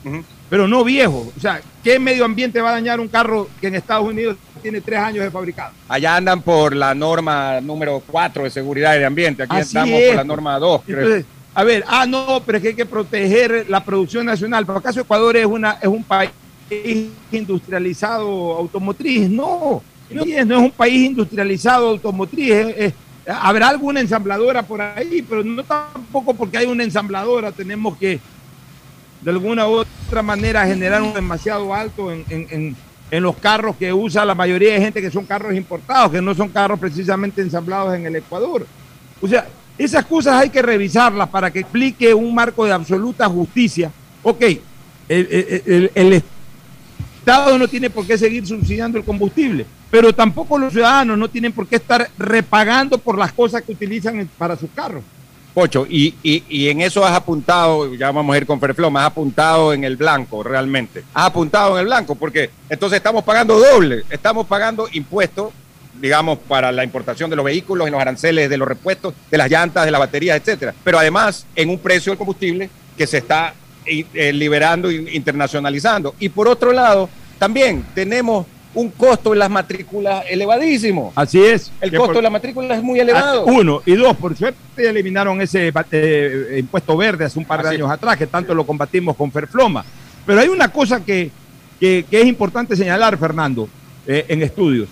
S1: pero no viejos. O sea, ¿qué medio ambiente va a dañar un carro que en Estados Unidos tiene tres años de fabricado?
S7: Allá andan por la norma número cuatro de seguridad y de ambiente. Aquí estamos por la norma dos.
S1: Entonces, a ver, ah, no, pero es que hay que proteger la producción nacional. ¿Por acaso Ecuador es, una, es un país industrializado automotriz? No, no es, no es un país industrializado automotriz. es, Habrá alguna ensambladora por ahí, pero no tampoco porque hay una ensambladora tenemos que de alguna u otra manera generar un demasiado alto en, los carros que usa la mayoría de gente que son carros importados, que no son carros precisamente ensamblados en el Ecuador. O sea, esas cosas hay que revisarlas para que explique un marco de absoluta justicia. Ok, el, Estado no tiene por qué seguir subsidiando el combustible, pero tampoco los ciudadanos no tienen por qué estar repagando por las cosas que utilizan para sus carros.
S7: Pocho, y, y, y, en eso has apuntado, ya vamos a ir con Ferfloma, has apuntado en el blanco realmente. Has apuntado en el blanco, porque entonces estamos pagando doble, estamos pagando impuestos, digamos, para la importación de los vehículos, en los aranceles de los repuestos, de las llantas, de las baterías, etcétera. Pero además, en un precio del combustible que se está eh, liberando e internacionalizando. Y por otro lado, también tenemos un costo en las matrículas elevadísimo.
S1: Así es.
S7: El costo de la matrícula es muy elevado.
S1: Ah, uno. Y dos, por suerte eliminaron ese eh, impuesto verde hace un par de años atrás, que tanto lo combatimos con Ferfloma. Pero hay una cosa que, que, es importante señalar, Fernando, eh, en estudios.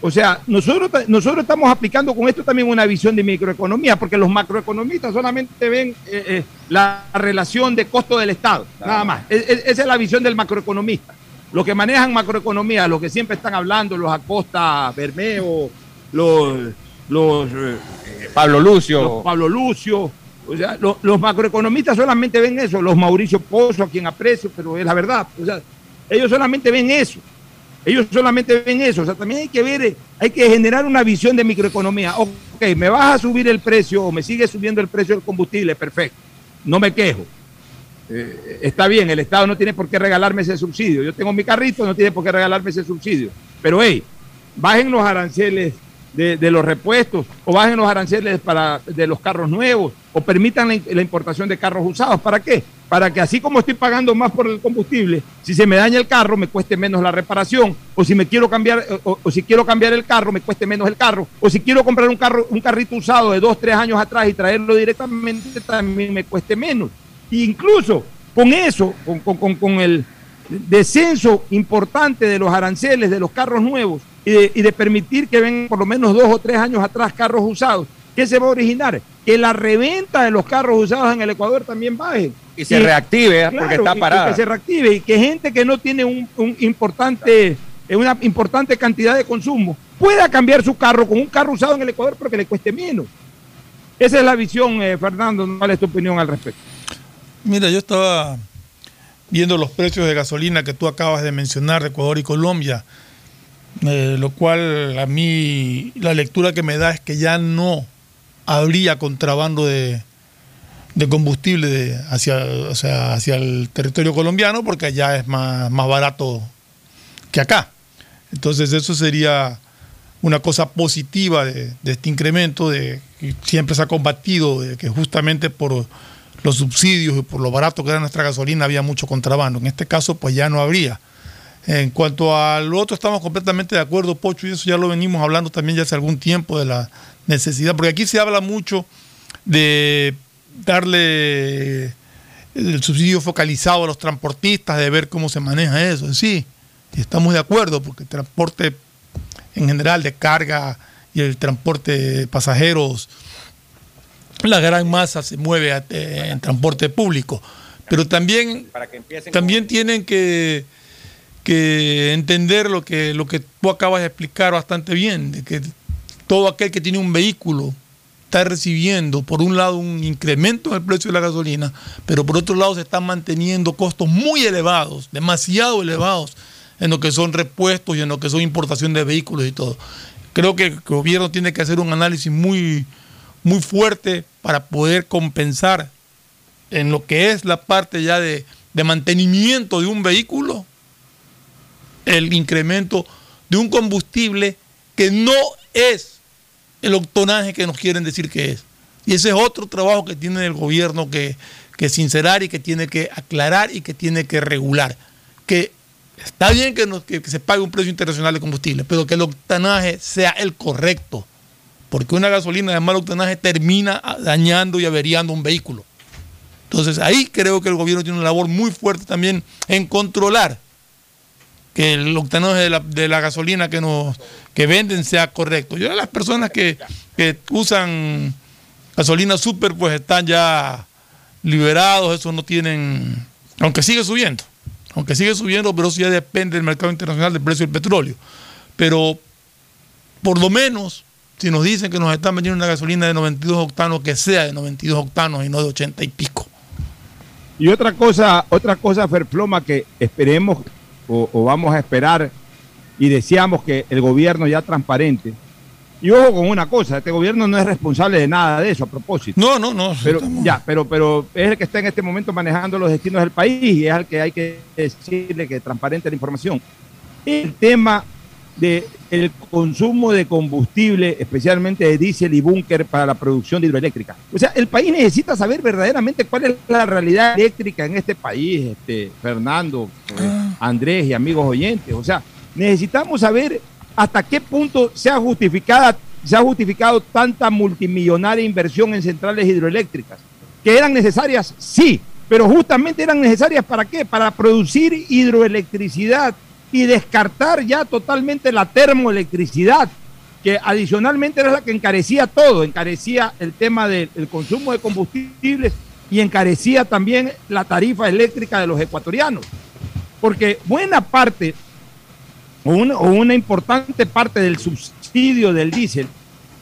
S1: O sea, nosotros, nosotros estamos aplicando con esto también una visión de microeconomía, porque los macroeconomistas solamente ven eh, eh, la relación de costo del Estado, nada más. esa es la visión del macroeconomista. Los que manejan macroeconomía, los que siempre están hablando, los Acosta, Bermeo, los, los
S7: eh, Pablo Lucio.
S1: Los Pablo Lucio. O sea, los, macroeconomistas solamente ven eso, los Mauricio Pozo, a quien aprecio, pero es la verdad. O sea, ellos solamente ven eso. Ellos solamente ven eso. O sea, también hay que ver, hay que generar una visión de microeconomía. Ok, me vas a subir el precio o me sigue subiendo el precio del combustible, perfecto. No me quejo. Eh, está bien, el Estado no tiene por qué regalarme ese subsidio. Yo tengo mi carrito, no tiene por qué regalarme ese subsidio. Pero, hey, bajen los aranceles de, los repuestos o bajen los aranceles para, de los carros nuevos o permitan la, importación de carros usados. ¿Para qué? Para que así como estoy pagando más por el combustible, si se me daña el carro me cueste menos la reparación o si me quiero cambiar o, si quiero cambiar el carro me cueste menos el carro o si quiero comprar un carro un carrito usado de dos tres años atrás y traerlo directamente también me cueste menos. Incluso con eso, con, con, con el descenso importante de los aranceles de los carros nuevos, y de, permitir que vengan por lo menos dos o tres años atrás carros usados. ¿Qué se va a originar? Que la reventa de los carros usados en el Ecuador también baje.
S7: Y se reactive, ¿eh? porque está parada.
S1: que se reactive y que gente que no tiene un, importante, eh, una importante cantidad de consumo pueda cambiar su carro con un carro usado en el Ecuador porque le cueste menos. Esa es la visión, eh, Fernando. ¿Cuál es tu opinión al respecto?
S8: Mira, yo estaba viendo los precios de gasolina que tú acabas de mencionar de Ecuador y Colombia eh, lo cual a mí la lectura que me da es que ya no habría contrabando de, combustible hacia, hacia el territorio colombiano porque allá es más, más barato que acá. Entonces eso sería una cosa positiva de, este incremento, de que siempre se ha combatido, de que justamente por los subsidios y por lo barato que era nuestra gasolina había mucho contrabando. En este caso pues ya no habría. En cuanto al otro, estamos completamente de acuerdo, Pocho, y eso ya lo venimos hablando también ya hace algún tiempo de la necesidad, porque aquí se habla mucho de darle el subsidio focalizado a los transportistas, de ver cómo se maneja eso. Sí, estamos de acuerdo, porque el transporte en general de carga y el transporte de pasajeros, la gran masa se mueve en transporte público. Pero también, también tienen que que entender lo que, lo que tú acabas de explicar bastante bien, de que todo aquel que tiene un vehículo está recibiendo, por un lado, un incremento en el precio de la gasolina, pero por otro lado se están manteniendo costos muy elevados, demasiado elevados, en lo que son repuestos y en lo que son importación de vehículos y todo. Creo que el gobierno tiene que hacer un análisis muy, muy fuerte para poder compensar en lo que es la parte ya de, de mantenimiento de un vehículo el incremento de un combustible que no es el octonaje que nos quieren decir que es. Y ese es otro trabajo que tiene el gobierno que, que sincerar y que tiene que aclarar y que tiene que regular. Que está bien que, que, se pague un precio internacional de combustible, pero que el octanaje sea el correcto. Porque una gasolina de mal octanaje termina dañando y averiando un vehículo. Entonces ahí creo que el gobierno tiene una labor muy fuerte también en controlar que el octanaje de la, de la gasolina que nos que venden sea correcto. Yo las personas que, usan gasolina super pues están ya liberados, eso no tienen, aunque sigue subiendo, aunque sigue subiendo, pero eso ya depende del mercado internacional del precio del petróleo. Pero por lo menos, si nos dicen que nos están vendiendo una gasolina de 92 octanos, que sea de 92 octanos y no de 80 y pico.
S1: Y otra cosa, otra cosa, Ferploma, que esperemos o, o vamos a esperar y deseamos que el gobierno ya transparente y ojo con una cosa, este gobierno no es responsable de nada de eso a propósito.
S8: No, no, no.
S1: Pero ya, pero, pero es el que está en este momento manejando los destinos del país y es al que hay que decirle que transparente la información. El tema del el consumo de combustible, especialmente de diésel y búnker para la producción de hidroeléctrica. O sea, el país necesita saber verdaderamente cuál es la realidad eléctrica en este país, este, Fernando, eh, Andrés y amigos oyentes. O sea, necesitamos saber hasta qué punto se ha, justificado, se ha justificado tanta multimillonaria inversión en centrales hidroeléctricas. ¿Que eran necesarias? Sí, pero justamente eran necesarias para qué? Para producir hidroelectricidad y descartar ya totalmente la termoelectricidad, que adicionalmente era la que encarecía todo, encarecía el tema del consumo de combustibles y encarecía también la tarifa eléctrica de los ecuatorianos. Porque buena parte o una, importante parte del subsidio del diésel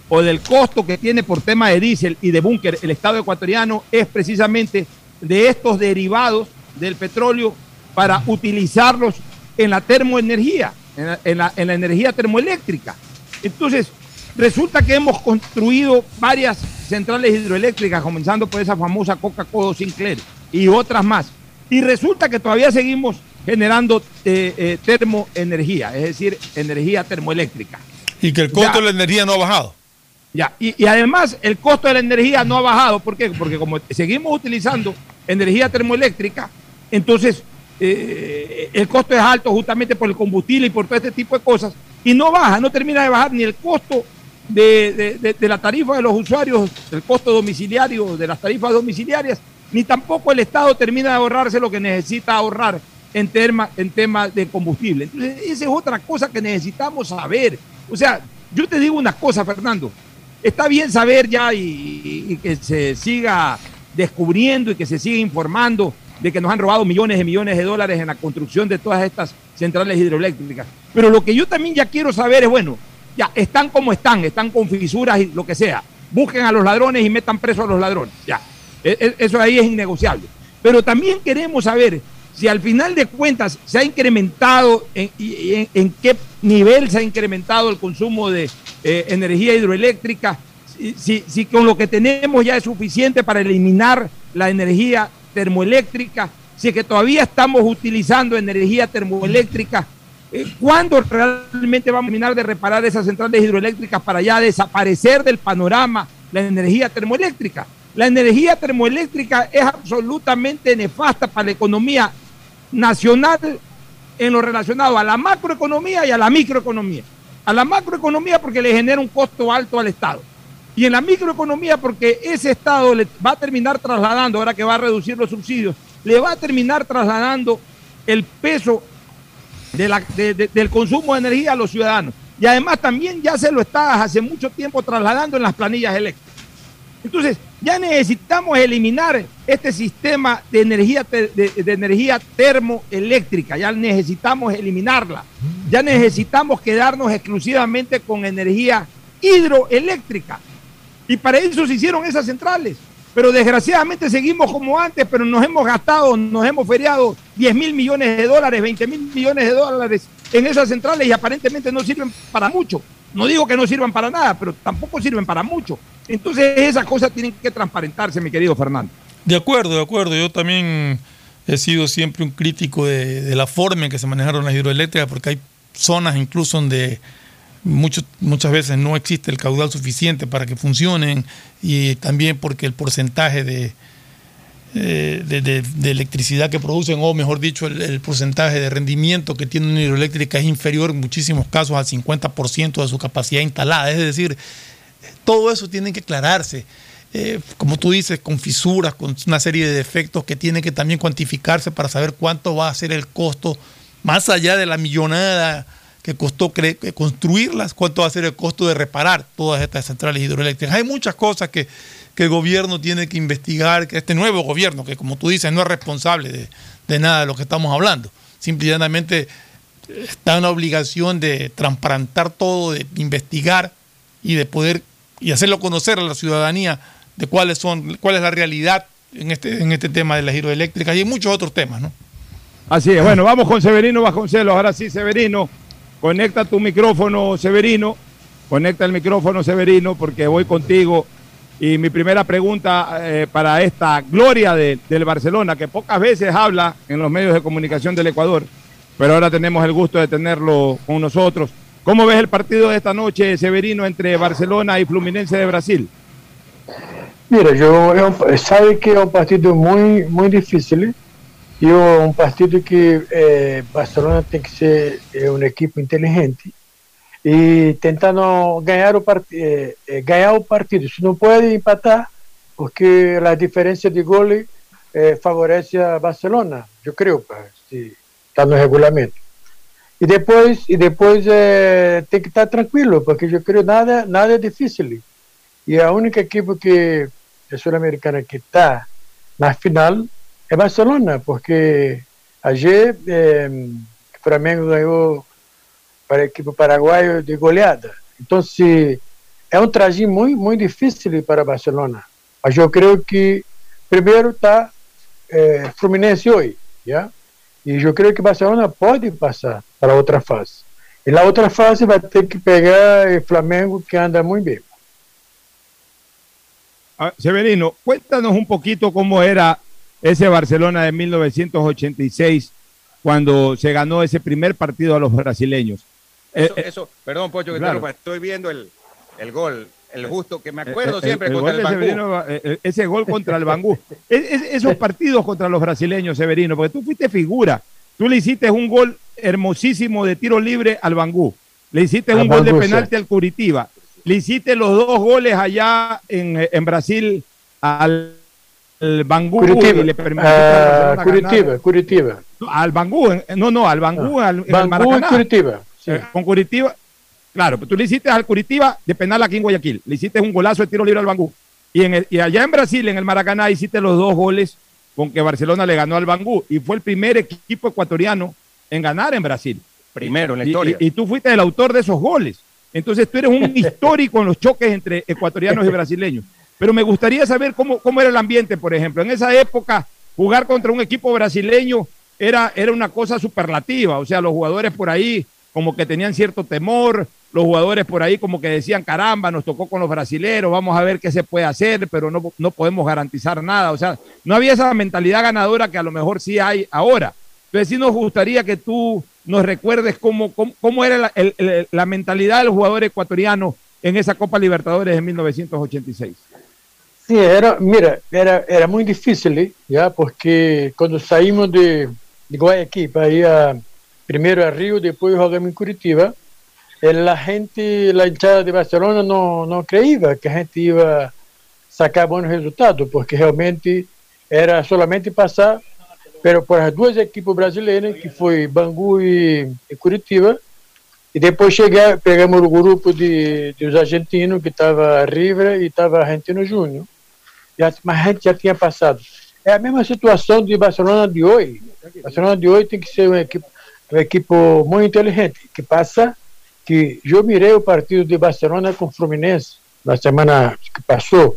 S1: o del costo que tiene por tema de diésel y de búnker el Estado ecuatoriano es precisamente de estos derivados del petróleo para utilizarlos en la termoenergía, en la, en la energía termoeléctrica. Entonces, resulta que hemos construido varias centrales hidroeléctricas, comenzando por esa famosa Coca-Cola Sinclair y otras más. Y resulta que todavía seguimos generando eh, eh, termoenergía, es decir, energía termoeléctrica.
S8: Y que el costo de la energía no ha bajado.
S1: Ya, y, además el costo de la energía no ha bajado. ¿Por qué? Porque como seguimos utilizando energía termoeléctrica, entonces eh, el costo es alto justamente por el combustible y por todo este tipo de cosas. Y no baja, no termina de bajar ni el costo de, de la tarifa de los usuarios, el costo domiciliario de las tarifas domiciliarias, ni tampoco el Estado termina de ahorrarse lo que necesita ahorrar en temas en tema de combustible. Entonces, esa es otra cosa que necesitamos saber. O sea, yo te digo una cosa, Fernando. Está bien saber ya y, que se siga descubriendo y que se siga informando de que nos han robado millones y millones de dólares en la construcción de todas estas centrales hidroeléctricas. Pero lo que yo también ya quiero saber es, bueno, ya están como están, están con fisuras y lo que sea. Busquen a los ladrones y metan presos a los ladrones. Ya, e, e, eso ahí es innegociable. Pero también queremos saber si al final de cuentas se ha incrementado, en, en, qué nivel se ha incrementado el consumo de eh, energía hidroeléctrica, si, si, con lo que tenemos ya es suficiente para eliminar la energía termoeléctrica, si es que todavía estamos utilizando energía termoeléctrica, eh, ¿cuándo realmente vamos a terminar de reparar esas centrales hidroeléctricas para ya desaparecer del panorama la energía termoeléctrica? La energía termoeléctrica es absolutamente nefasta para la economía nacional en lo relacionado a la macroeconomía y a la microeconomía. A la macroeconomía porque le genera un costo alto al Estado. Y en la microeconomía porque ese Estado le va a terminar trasladando, ahora que va a reducir los subsidios, le va a terminar trasladando el peso del consumo de energía a los ciudadanos. Y además también ya se lo está hace mucho tiempo trasladando en las planillas eléctricas. Entonces, ya necesitamos eliminar este sistema de energía, de, energía termoeléctrica, ya necesitamos eliminarla, ya necesitamos quedarnos exclusivamente con energía hidroeléctrica. Y para eso se hicieron esas centrales. Pero desgraciadamente seguimos como antes, pero nos hemos gastado, nos hemos feriado 10 mil millones de dólares, 20 mil millones de dólares en esas centrales y aparentemente no sirven para mucho. No digo que no sirvan para nada, pero tampoco sirven para mucho. Entonces esas cosas tienen que transparentarse, mi querido Fernando.
S8: De acuerdo, de acuerdo. Yo también he sido siempre un crítico de, la forma en que se manejaron las hidroeléctricas, porque hay zonas incluso donde muchas veces no existe el caudal suficiente para que funcionen y también porque el porcentaje de, eh, de, electricidad que producen, o mejor dicho, el, porcentaje de rendimiento que tiene una hidroeléctrica es inferior en muchísimos casos al 50% de su capacidad instalada. Es decir, todo eso tiene que aclararse. Eh, como tú dices, con fisuras, con una serie de defectos que tienen que también cuantificarse para saber cuánto va a ser el costo, más allá de la millonada que costó construirlas, cuánto va a ser el costo de reparar todas estas centrales hidroeléctricas. Hay muchas cosas que, que el gobierno tiene que investigar, que este nuevo gobierno, que como tú dices, no es responsable de, nada de lo que estamos hablando, simplemente está en la obligación de transparentar todo, de investigar y de poder y hacerlo conocer a la ciudadanía de cuáles son, cuál es la realidad en este, en este tema de las hidroeléctricas y en muchos otros temas, ¿no?
S1: Así es, bueno, vamos con Severino Vasconcelos. Ahora sí, Severino, conecta tu micrófono, Severino. Conecta el micrófono, Severino, porque voy contigo. Y mi primera pregunta eh, para esta gloria de- del Barcelona, que pocas veces habla en los medios de comunicación del Ecuador, pero ahora tenemos el gusto de tenerlo con nosotros. ¿Cómo ves el partido de esta noche, Severino, entre Barcelona y Fluminense de Brasil?
S20: Mira, yo, um- sabe que é um partido muito, muito difícil e é um partido que eh, Barcelona tem que ser eh, uma equipe inteligente e tentando ganhar o, part, eh, ganhar o partido. Se não pode empatar, porque a diferença de gol eh, favorece a Barcelona, eu creio, se está no regulamento. E depois, e depois eh, tem que estar tranquilo, porque eu creio nada, nada é difícil. E a única equipe que é sul-americana que está na final é Barcelona, porque a G, eh, Flamengo ganhou para a equipe paraguaia de goleada. Então, se é um traje muito, muito difícil para Barcelona. Mas eu creio que primeiro está eh, Fluminense hoje, já? E eu creio que Barcelona pode passar para outra fase. E na outra fase vai ter que pegar o Flamengo, que anda muito bem.
S1: Ah, Severino, cuéntanos un poquito cómo era ese Barcelona de 1986 cuando se ganó ese primer partido a los brasileños. Eh,
S7: Eso,
S1: eh,
S7: eso, perdón, Pocho, que
S1: claro.
S7: estoy viendo el, el gol, el justo que me acuerdo
S1: eh,
S7: siempre
S1: el
S7: contra.
S1: Severino, eh, eh, ese gol contra el Bangú. *laughs* Es- es- esos partidos contra los brasileños, Severino, porque tú fuiste figura. Tú le hiciste un gol hermosísimo de tiro libre al Bangú. Le hiciste
S20: Al
S1: un gol de
S20: sí.
S1: penalti al Curitiba. Le hiciste los dos goles allá en, eh, en Brasil al, al Bangú
S20: Curitiba,
S1: y le al
S20: ah,
S1: Barcelona
S20: Curitiba,
S1: ganar.
S20: Curitiba.
S1: Al Bangú, en- no, no, al Bangú, al, en el
S20: Bangú y. Curitiba. sí.
S1: Eh, con Curitiba, claro, pero tú le hiciste al Curitiba de penal aquí en Guayaquil, le hiciste un golazo de tiro libre al Bangú. Y, en el- y allá en Brasil, en el Maracaná, hiciste los dos goles con que Barcelona le ganó al Bangú. Y fue el primer equipo ecuatoriano en ganar en Brasil.
S7: Primero en la
S1: Y-
S7: historia.
S1: Y, y tú fuiste el autor de esos goles. Entonces tú eres un *laughs* histórico en los choques entre ecuatorianos y brasileños. Pero me gustaría saber cómo, cómo era el ambiente, por ejemplo. En esa época, jugar contra un equipo brasileño era, era una cosa superlativa. O sea, los jugadores por ahí como que tenían cierto temor, los jugadores por ahí como que decían, caramba, nos tocó con los brasileros, vamos a ver qué se puede hacer, pero no, no podemos garantizar nada. O sea, no había esa mentalidad ganadora que a lo mejor sí hay ahora. Entonces sí nos gustaría que tú nos recuerdes cómo, cómo, cómo era la, la mentalidad del jugador ecuatoriano en esa Copa Libertadores de 1986.
S20: Sim, era, mira, era, era muito difícil, hein, já, porque quando saímos de, de Guayaquil para ir a, primeiro a Rio, depois jogamos em Curitiba, eh, a gente, a hinchada de Barcelona não, não creía que a gente ia sacar bons resultados, porque realmente era solamente passar pero por as duas equipes brasileiras, que foi Bangu e, e Curitiba, e depois chegar, pegamos o grupo de, dos argentinos, que estava River e estava Argentino Júnior, já, mas a gente já tinha passado. É a mesma situação de Barcelona de hoje. Barcelona de hoje tem que ser uma equipe, uma equipe muito inteligente, que passa, que eu mirei o partido de Barcelona com Fluminense na semana que passou.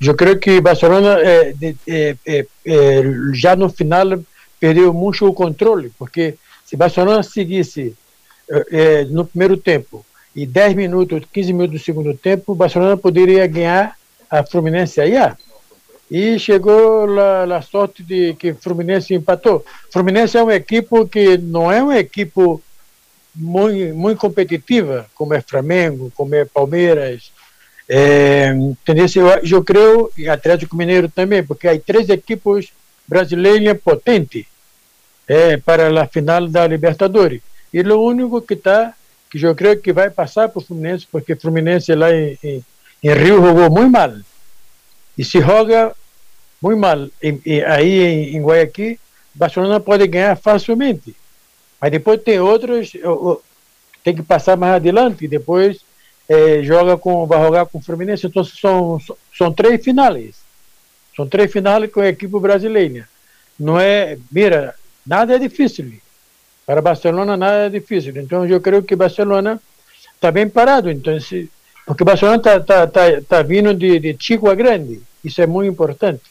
S20: Eu creio que Barcelona eh, eh, eh, já no final perdeu muito o controle, porque se Barcelona seguisse no primeiro tempo e 10 minutos, 15 minutos do segundo tempo, Barcelona poderia ganhar a Fluminense allá. E chegou a, sorte de que Fluminense empatou. Fluminense é uma equipe que não é uma equipe muito, muito competitiva, como é Flamengo, como é Palmeiras. É, entendeu? Eu, eu creio, e Atlético Mineiro também, porque há três equipes brasileiras potentes é, para a final da Libertadores. E o único que está, que eu creio que vai passar para o Fluminense, porque Fluminense lá em, em, em Rio jogou muito mal. E se joga muito mal e, e aí em, em Guayaquil, Barcelona pode ganhar facilmente. Mas depois tem outros, tem que passar mais adiante, depois eh, joga com, vai jogar com o Fluminense. Então são, são três finais. São três finais com a equipe brasileira. Não é, mira, nada é difícil. Para Barcelona nada é difícil. Então eu creio que Barcelona está bem parado. Então, se, porque Barcelona está tá, tá, tá vindo de, de chico a grande. Isso é muito importante.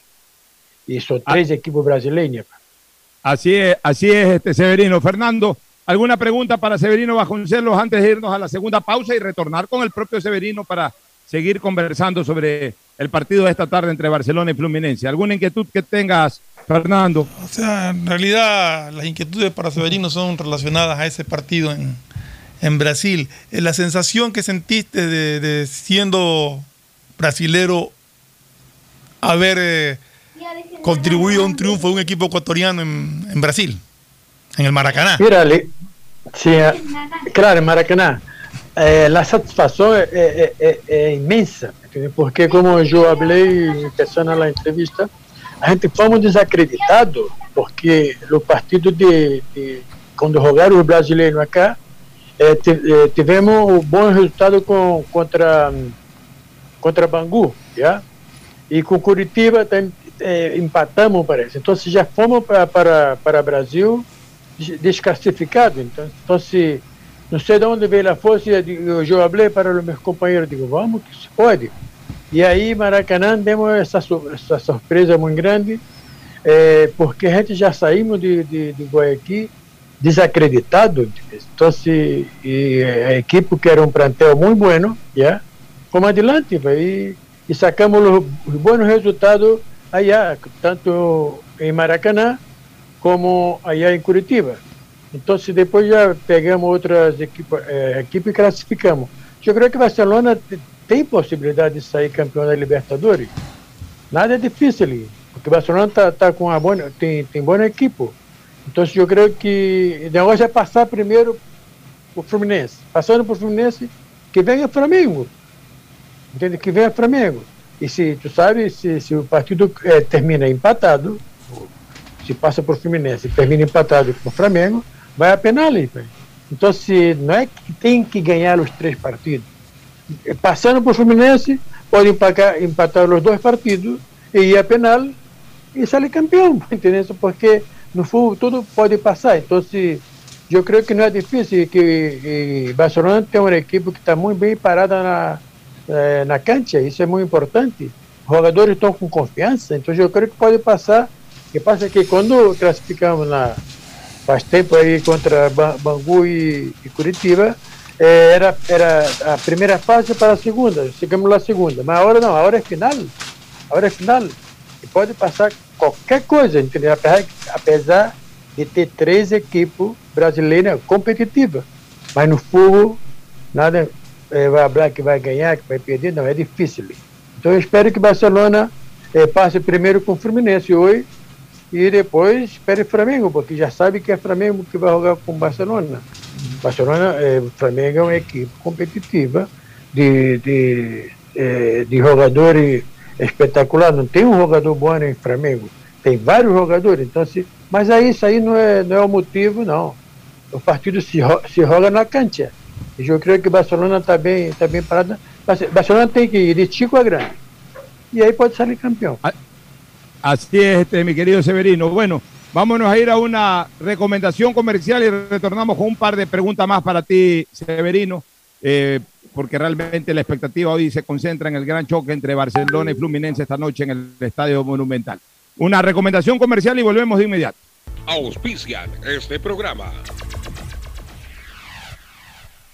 S20: E são três equipes brasileiras.
S1: Así es, así es, este Severino. Fernando, ¿alguna pregunta para Severino Vasconcelos antes de irnos a la segunda pausa y retornar con el propio Severino para seguir conversando sobre el partido de esta tarde entre Barcelona y Fluminense? ¿Alguna inquietud que tengas, Fernando?
S8: O sea, en realidad las inquietudes para Severino son relacionadas a ese partido en, en Brasil. Eh, la sensación que sentiste de, de siendo brasilero haber eh, contribuido a un triunfo de un equipo ecuatoriano en, en Brasil, en el Maracaná.
S20: Sí, eh, claro, en Maracaná. La satisfação é, é- porque como eu falei pensando na entrevista, a gente fomos desacreditado porque no partido de, de quando jogaram brasileiros acá, ti- eh, tivemos um bom resultado com, contra contra Bangu, já? E com Curitiba tam- eh, empatamos, parece. Então, se já fomos para para para Brasil des- desclassificado. Então, então se não sei de onde veio a força, eu, eu falei para os meus companheiros, digo, vamos que se pode. E aí, Maracanã, demos essa, essa surpresa muito grande, eh, porque a gente já saímos de, de, de Guayaquil desacreditado. entendeu? Então, se, e a equipe que era um plantel muito bueno, já, fomos adelante vai, e, e sacamos os, os bons resultados allá, tanto em Maracanã como allá em Curitiba. Então, se depois já pegamos outras equipes, eh, equipes e classificamos. Eu creio que Barcelona te- tem possibilidade de sair campeão da Libertadores. Nada é difícil ali, porque Barcelona tá, tá com uma boa, tem, tem boa equipe. Então, eu creio que o negócio é passar primeiro o Fluminense. Passando por Fluminense, que venha Flamengo. Entende? Que venha Flamengo. E se, tu sabe, se, se o partido eh, termina empatado, se passa por Fluminense e termina empatado com o Flamengo, vai a penal. velho. Então, se não é que tem que ganhar os três partidos. Passando por Fluminense, pode empatar, empatar os dois partidos e ir a penal e sair campeão, *laughs* entendeu? Porque no fundo tudo pode passar. Então, eu creio que não é difícil que e Barcelona tem uma equipe que está muito bem parada na, eh, na cancha, isso é muito importante. Os jogadores estão com confiança, então eu creio que pode passar. Que passa é que quando classificamos na, faz tempo aí contra Ba- Bangu e, e Curitiba, eh, era, era a primeira fase para a segunda, chegamos lá segunda, mas a hora não, a hora é final, a hora é final, e pode passar qualquer coisa, entendeu? Apesar, de ter três equipes brasileiras competitivas, mas no fogo, nada eh, vai falar que vai ganhar, que vai perder, não, é difícil. Então eu espero que Barcelona eh, passe primeiro com o Fluminense hoje, e depois espere Flamengo, porque já sabe que é Flamengo que vai jogar com o Barcelona. Barcelona, eh, Flamengo é uma equipe competitiva de, de, eh, de jogadores espetacular. Não tem um jogador bom em Flamengo, tem vários jogadores. Então, se, mas aí isso aí não é, não é o motivo, não. O partido se, se rola na cancha. E eu creio que Barcelona está bem, tá bem parado. Barce- Barcelona tem que ir de chico a grande. E aí pode sair campeão.
S1: Así es, este, mi querido Severino. Bueno, vámonos a ir a una recomendación comercial y retornamos con un par de preguntas más para ti, Severino, eh, porque realmente la expectativa hoy se concentra en el gran choque entre Barcelona y Fluminense esta noche en el Estadio Monumental. Una recomendación comercial y volvemos de inmediato.
S21: Auspician este programa.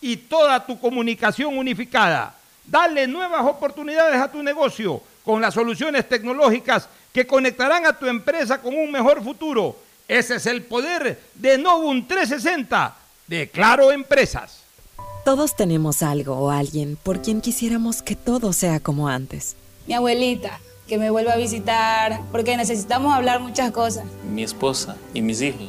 S1: y toda tu comunicación unificada. Dale nuevas oportunidades a tu negocio con las soluciones tecnológicas que conectarán a tu empresa con un mejor futuro. Ese es el poder de Novum 360 de Claro Empresas.
S22: Todos tenemos algo o alguien por quien quisiéramos que todo sea como antes.
S19: Mi abuelita, que me vuelva a visitar, porque necesitamos hablar muchas cosas.
S23: Mi esposa y mis hijos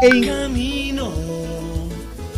S1: En
S24: Camino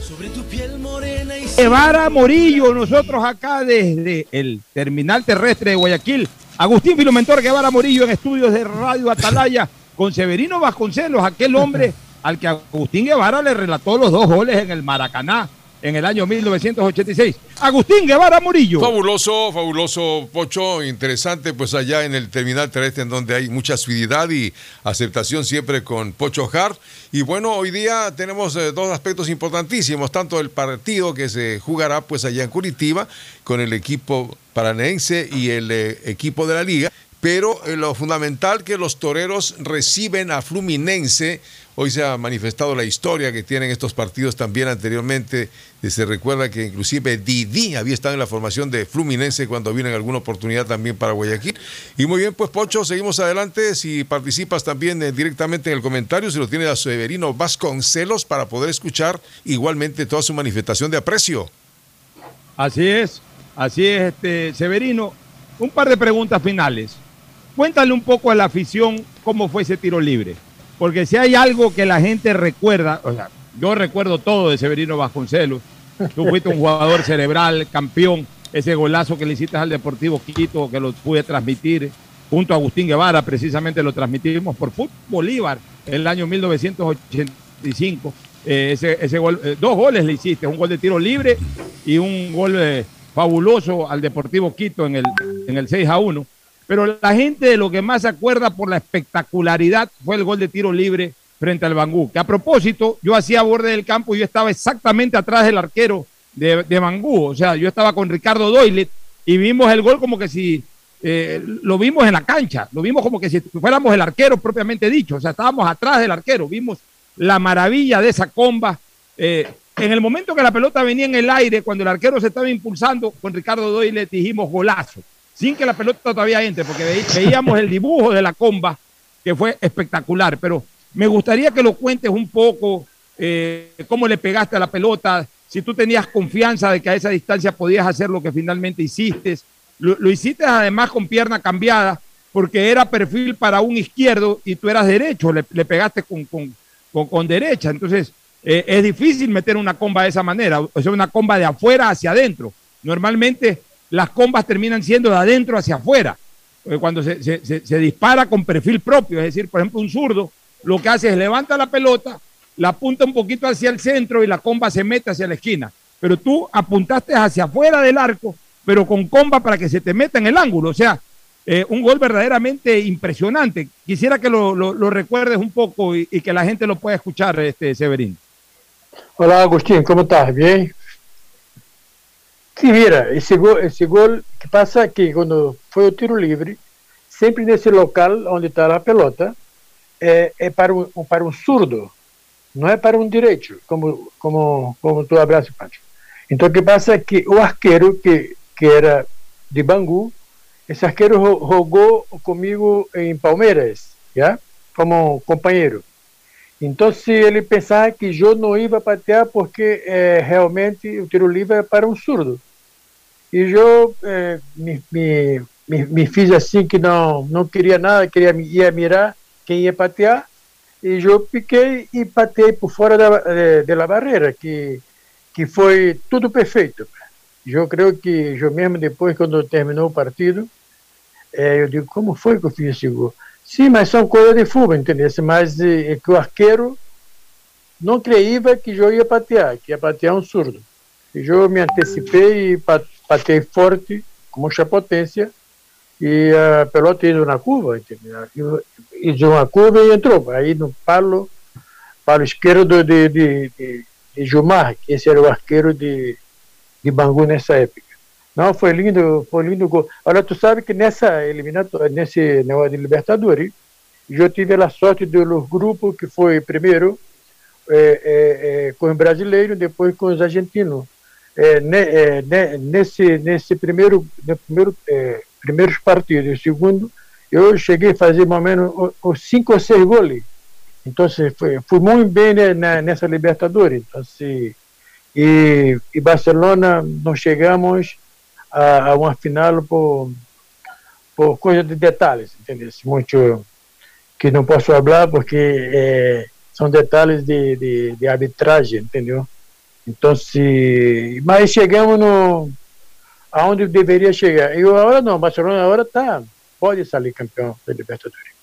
S24: sobre tu piel morena y
S1: Guevara Morillo, nosotros acá desde el terminal terrestre de Guayaquil. Agustín Filomentor Guevara Morillo en estudios de Radio Atalaya con Severino Vasconcelos, aquel hombre al que Agustín Guevara le relató los dos goles en el Maracaná en el año 1986. Agustín Guevara Murillo.
S25: Fabuloso, fabuloso, Pocho, interesante, pues allá en el terminal terrestre en donde hay mucha suididad y aceptación siempre con Pocho Hart. Y bueno, hoy día tenemos eh, dos aspectos importantísimos, tanto el partido que se jugará pues allá en Curitiba con el equipo paranense y el eh, equipo de la liga. Pero eh, lo fundamental que los toreros reciben a Fluminense Hoy se ha manifestado la historia que tienen estos partidos también anteriormente. Se recuerda que inclusive Didi había estado en la formación de Fluminense cuando vino en alguna oportunidad también para Guayaquil. Y muy bien, pues Pocho, seguimos adelante. Si participas también eh, directamente en el comentario, se lo tiene a Severino Vasconcelos para poder escuchar igualmente toda su manifestación de aprecio.
S1: Así es, así es, este, Severino. Un par de preguntas finales. Cuéntale un poco a la afición cómo fue ese tiro libre. Porque si hay algo que la gente recuerda, o sea, yo recuerdo todo de Severino Vasconcelos. Tú fuiste un jugador cerebral, campeón. Ese golazo que le hiciste al Deportivo Quito, que lo pude transmitir junto a Agustín Guevara, precisamente lo transmitimos por Fútbol Bolívar en el año 1985. Eh, ese, ese gol, eh, dos goles le hiciste, un gol de tiro libre y un gol eh, fabuloso al Deportivo Quito en el, en el 6 a 1. Pero la gente de lo que más se acuerda por la espectacularidad fue el gol de tiro libre frente al Bangú. Que a propósito, yo hacía borde del campo y yo estaba exactamente atrás del arquero de, de Bangú. O sea, yo estaba con Ricardo Doyle y vimos el gol como que si eh, lo vimos en la cancha, lo vimos como que si fuéramos el arquero propiamente dicho. O sea, estábamos atrás del arquero, vimos la maravilla de esa comba. Eh, en el momento que la pelota venía en el aire, cuando el arquero se estaba impulsando, con Ricardo Doyle dijimos golazo sin que la pelota todavía entre, porque veíamos el dibujo de la comba, que fue espectacular. Pero me gustaría que lo cuentes un poco, eh, cómo le pegaste a la pelota, si tú tenías confianza de que a esa distancia podías hacer lo que finalmente hiciste. Lo, hiciste además con pierna cambiada, porque era perfil para un izquierdo y tú eras derecho, le, pegaste con, con, derecha. Entonces, eh, es difícil meter una comba de esa manera, o sea, una comba de afuera hacia adentro. Normalmente las combas terminan siendo de adentro hacia afuera. Cuando se, se, se, dispara con perfil propio, es decir, por ejemplo, un zurdo lo que hace es levanta la pelota, la apunta un poquito hacia el centro y la comba se mete hacia la esquina. Pero tú apuntaste hacia afuera del arco, pero con comba para que se te meta en el ángulo. O sea, eh, un gol verdaderamente impresionante. Quisiera que lo, lo, recuerdes un poco y, y, que la gente lo pueda escuchar, este Severín.
S20: Hola Agustín, ¿cómo estás? ¿Bien? Sí, mira, esse gol, esse gol que passa que quando foi o tiro livre, sempre nesse local onde está a pelota, é, é para, um, para um surdo, não é para um direito, como, como, como tu abraço, Pancho. Então, o que passa é que o arqueiro, que, que era de Bangu, esse arqueiro jogou comigo em Palmeiras, já? como companheiro. Então, se ele pensava que eu não ia patear porque é, realmente o tiro livre é para um surdo. E eu é, me, me, me, me, fiz assim que não, não queria nada, queria ia mirar quem ia patear. E eu piquei e patei por fora da, de, da barreira, que, que foi tudo perfeito. Eu creio que eu mesmo depois, quando terminou o partido, é, eu digo, como foi que eu fiz esse gol? Sim, mas são coisas de futebol, entendeu? Mas é, que o arqueiro não creia que eu ia patear, que ia patear um surdo. E eu me antecipei e patei forte, com muita potência, e a pelota indo na curva, entendeu? Hizo uma curva e entrou. Aí no palo, palo esquerdo de, de, de, de Gilmar, que esse era o arqueiro de, de Bangu nessa época. Não, foi lindo, foi lindo gol. Olha, tu sabe que nessa eliminatória, nesse negócio de Libertadores, eu tive a sorte do grupo que foi primeiro é, é, é, com os brasileiros, depois com os argentinos. É, ne, é, ne, nesse nesse primeiro, primeiro é, primeiros partidos, segundo, eu cheguei a fazer mais ou menos os cinco ou seis gols. Então, foi, fui muito bem né, nessa Libertadores. Então, se, e, e Barcelona, nós chegamos a, a uma final por, por coisa de detalhes, entendeu? Muito que não posso falar porque é, são detalhes de, de, de, arbitragem, entendeu? Então, se, mas chegamos no aonde deveria chegar. E agora não, Barcelona agora está pode salir campeón de Libertadores.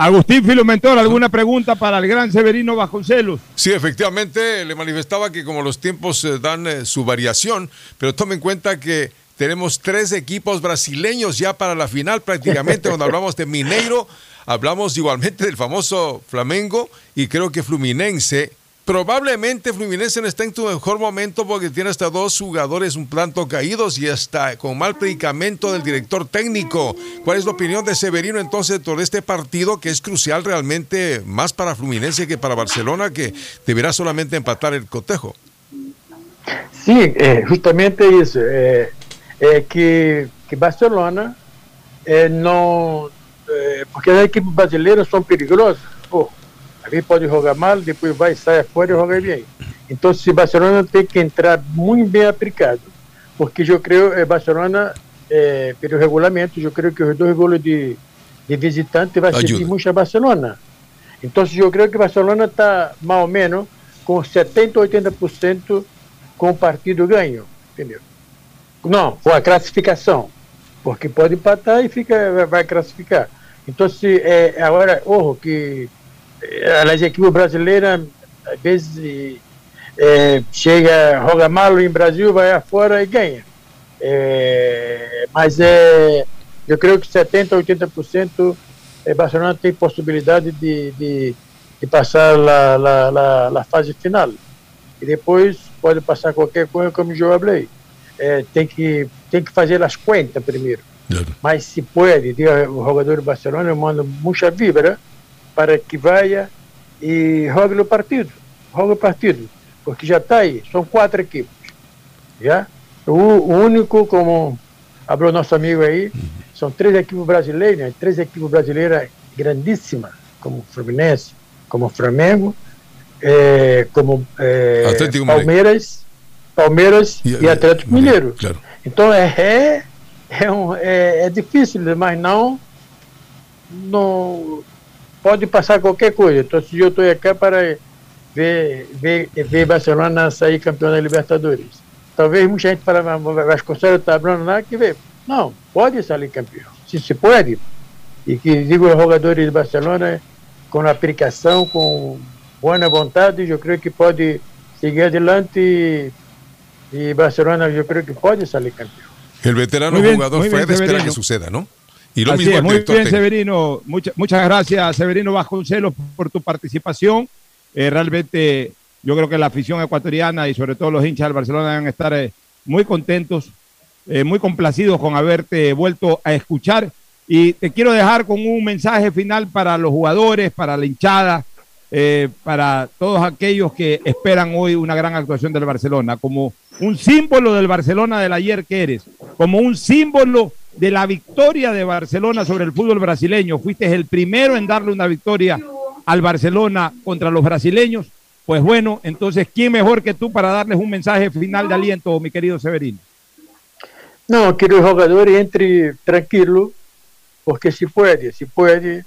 S1: Agustín Filomentor, ¿alguna pregunta para el gran Severino Vasconcelos?
S25: Sí, efectivamente, le manifestaba que como los tiempos eh, dan eh, su variación, pero tome en cuenta que tenemos tres equipos brasileños ya para la final prácticamente, cuando *laughs* hablamos de Mineiro, hablamos igualmente del famoso Flamengo y creo que Fluminense Probablemente Fluminense está en tu mejor momento porque tiene hasta dos jugadores un tanto caídos y está con mal predicamento del director técnico. ¿Cuál es la opinión de Severino entonces sobre este partido que es crucial realmente más para Fluminense que para Barcelona que deberá solamente empatar el cotejo?
S20: Sí, eh, justamente eso. Eh, eh, que, que, Barcelona no... porque los equipos brasileiros son peligrosos. Alguém pode jogar mal, depois vai, sai fora e joga bem. Então, se Barcelona tem que entrar muito bem aplicado, porque eu creio que Barcelona, é, pelo regulamento, eu creio que os dois gols de, de visitante vai servir muito a Barcelona. Então, eu creio que Barcelona está, mais ou menos, com 70% 80% com o partido ganho, entendeu? Não, com a classificação, porque pode empatar e fica, vai classificar. Então, se, é, agora, orro, que as equipes brasileiras, às vezes, é, chega, joga mal em Brasil, vai afora e ganha. É, mas é, eu creio que 70%, 80% é, Barcelona tem possibilidade de, de, de passar a fase final. E depois pode passar qualquer coisa, como eu falei. É, tem, que, tem que fazer as contas primeiro. Mas se pode, o jogador do Barcelona manda muita vibra para que vaya e jogue o partido. Jogue o partido. Porque já está aí, são quatro equipes. Já? O, o único, como abriu nosso amigo aí, são três equipes brasileiras, né? três equipes brasileiras grandíssimas, como Fluminense, como Flamengo, é, como é, Palmeiras, Palmeiras e, e Atlético Mineiro. Claro. Então é, é, é, um, é, é difícil, mas não, não pode passar qualquer coisa. Então, se eu estou aqui para ver, ver, ver Barcelona sair campeão da Libertadores. talvez muita gente fala, Vasconcelos está falando nada que ver. Não, pode sair campeão, se se pode. E que digo aos jogadores de Barcelona, com aplicação, com boa vontade, eu creio que pode seguir adelante y Barcelona yo creo que puede salir campeón.
S25: El veterano bien, jugador Fred espera que suceda, ¿no?
S1: Y lo Así mismo es, muy bien, Severino. Mucha, muchas gracias, Severino Vasconcelos, por tu participación. Eh, realmente yo creo que la afición ecuatoriana y sobre todo los hinchas del Barcelona deben estar eh, muy contentos, eh, muy complacidos con haberte vuelto a escuchar. Y te quiero dejar con un mensaje final para los jugadores, para la hinchada, eh, para todos aquellos que esperan hoy una gran actuación del Barcelona, como un símbolo del Barcelona del ayer que eres, como un símbolo de la victoria de Barcelona sobre el fútbol brasileño. Fuiste el primero en darle una victoria al Barcelona contra los brasileños. Pues bueno, entonces, ¿quién mejor que tú para darles un mensaje final de aliento, mi querido Severino?
S20: No, que los jugadores entre tranquilo, porque si puede, si puede,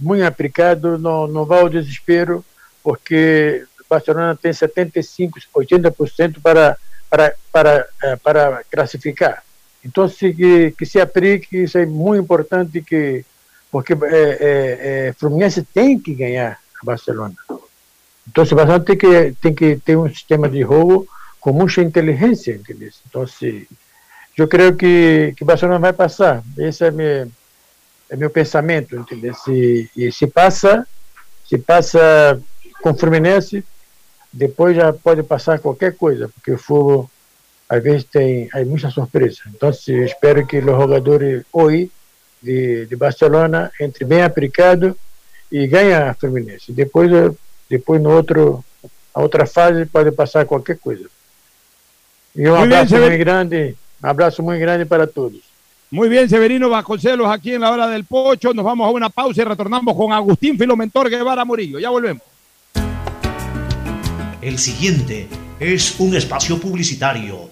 S20: muito aplicado, não, não vai ao desespero, porque o Barcelona tem 75%, 80% para, para, para, eh, para classificar. Então, que, que se aplique, isso é muito importante, que, porque é, é, é, Fluminense tem que ganhar a Barcelona. Então, o Barcelona tem que, tem que ter um sistema de jogo com muita inteligência, entendeu? Então, se, eu creio que, que Barcelona vai passar. Essa é minha é meu pensamento, entendeu? Se, e se passa, se passa com Fluminense, depois já pode passar qualquer coisa, porque o fogo às vezes tem há muita surpresa. Então, eu espero que os jogadores hoje de, de Barcelona entre bem aplicado e ganhe a Fluminense. Depois, depois no outro, a outra fase pode passar qualquer coisa. E um abraço muito grande, um abraço muito grande para todos.
S1: Muy bien, Severino Vasconcelos, aquí en la hora del pocho. Nos vamos a una pausa y retornamos con Agustín Filomentor Guevara Murillo. Ya volvemos.
S13: El siguiente es un espacio publicitario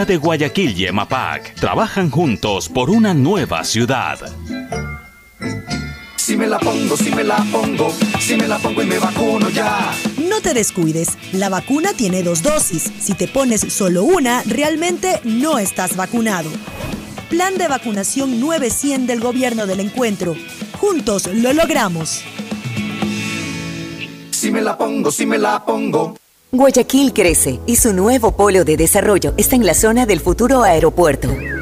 S26: de Guayaquil y EMAPAC trabajan juntos por una nueva ciudad.
S2: Si me la pongo, si me la pongo, si me la pongo y me vacuno ya.
S17: No te descuides, la vacuna tiene dos dosis. Si te pones solo una, realmente no estás vacunado. Plan de vacunación 900 del gobierno del encuentro. Juntos lo logramos.
S2: Si me la pongo, si me la pongo.
S15: Guayaquil crece y su nuevo polo de desarrollo está en la zona del futuro aeropuerto.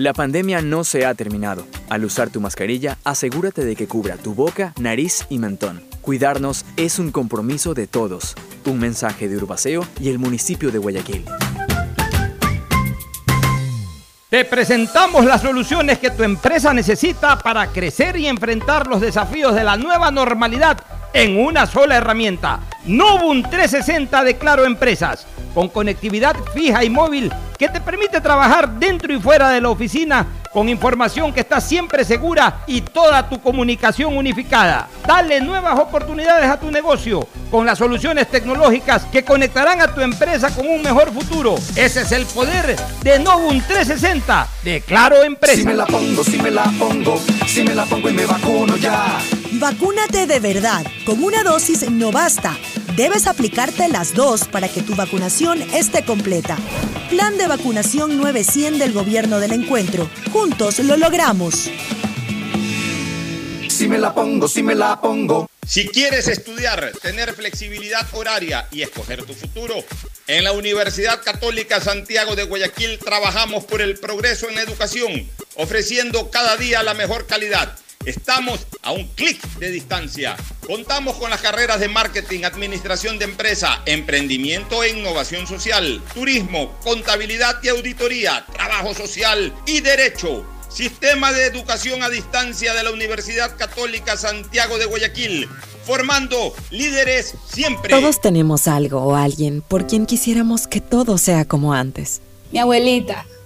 S16: La pandemia no se ha terminado. Al usar tu mascarilla, asegúrate de que cubra tu boca, nariz y mentón. Cuidarnos es un compromiso de todos. Un mensaje de Urbaceo y el municipio de Guayaquil.
S1: Te presentamos las soluciones que tu empresa necesita para crecer y enfrentar los desafíos de la nueva normalidad en una sola herramienta. Novum 360 de Claro Empresas, con conectividad fija y móvil que te permite trabajar dentro y fuera de la oficina con información que está siempre segura y toda tu comunicación unificada. Dale nuevas oportunidades a tu negocio con las soluciones tecnológicas que conectarán a tu empresa con un mejor futuro. Ese es el poder de Novum 360 de Claro Empresa.
S2: Si me la pongo, si me la pongo, si me la pongo y me vacuno ya.
S17: Vacúnate de verdad. Con una dosis no basta. Debes aplicarte las dos para que tu vacunación esté completa. Plan de vacunación 900 del Gobierno del Encuentro. Juntos lo logramos.
S2: Si me la pongo, si me la pongo.
S14: Si quieres estudiar, tener flexibilidad horaria y escoger tu futuro, en la Universidad Católica Santiago de Guayaquil trabajamos por el progreso en la educación, ofreciendo cada día la mejor calidad. Estamos a un clic de distancia. Contamos con las carreras de marketing, administración de empresa, emprendimiento e innovación social, turismo, contabilidad y auditoría, trabajo social y derecho. Sistema de Educación a Distancia de la Universidad Católica Santiago de Guayaquil, formando líderes siempre.
S22: Todos tenemos algo o alguien por quien quisiéramos que todo sea como antes.
S19: Mi abuelita,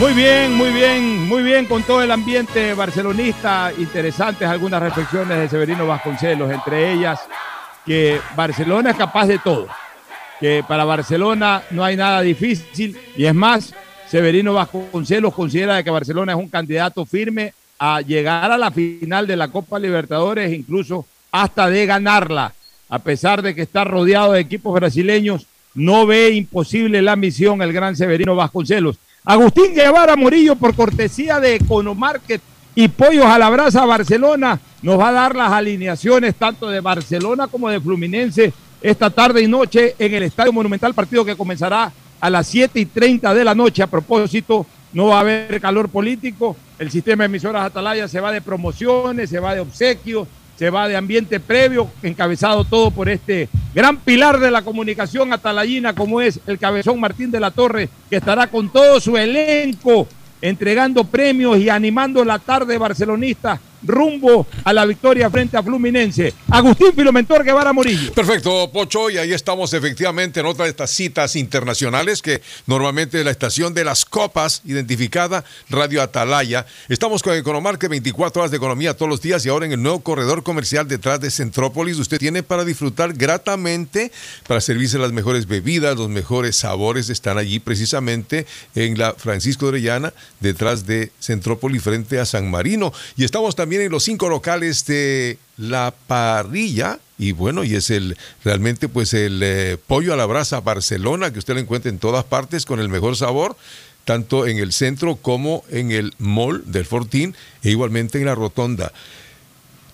S1: Muy bien, muy bien, muy bien con todo el ambiente barcelonista. Interesantes algunas reflexiones de Severino Vasconcelos, entre ellas que Barcelona es capaz de todo, que para Barcelona no hay nada difícil y es más, Severino Vasconcelos considera que Barcelona es un candidato firme a llegar a la final de la Copa Libertadores, incluso hasta de ganarla, a pesar de que está rodeado de equipos brasileños, no ve imposible la misión el gran Severino Vasconcelos. Agustín Guevara Murillo, por cortesía de Economarket y Pollos a la Brasa Barcelona, nos va a dar las alineaciones tanto de Barcelona como de Fluminense esta tarde y noche en el Estadio Monumental, partido que comenzará a las 7 y 30 de la noche. A propósito, no va a haber calor político, el sistema de emisoras Atalaya se va de promociones, se va de obsequios, se va de ambiente previo, encabezado todo por este gran pilar de la comunicación atalayina como es el cabezón Martín de la Torre, que estará con todo su elenco entregando premios y animando la tarde barcelonista rumbo a la victoria frente a Fluminense. Agustín Filomentor Guevara Morillo.
S25: Perfecto, Pocho, y ahí estamos efectivamente en otra de estas citas internacionales que normalmente es la estación de las copas identificada Radio Atalaya. Estamos con Economarque 24 horas de economía todos los días y ahora en el nuevo corredor comercial detrás de Centrópolis usted tiene para disfrutar gratamente, para servirse las mejores bebidas, los mejores sabores están allí precisamente en la Francisco de Orellana detrás de Centrópolis frente a San Marino y estamos también también en los cinco locales de la parrilla y bueno, y es el realmente pues el eh, pollo a la brasa Barcelona que usted lo encuentra en todas partes con el mejor sabor, tanto en el centro como en el mall del Fortín e igualmente en la rotonda.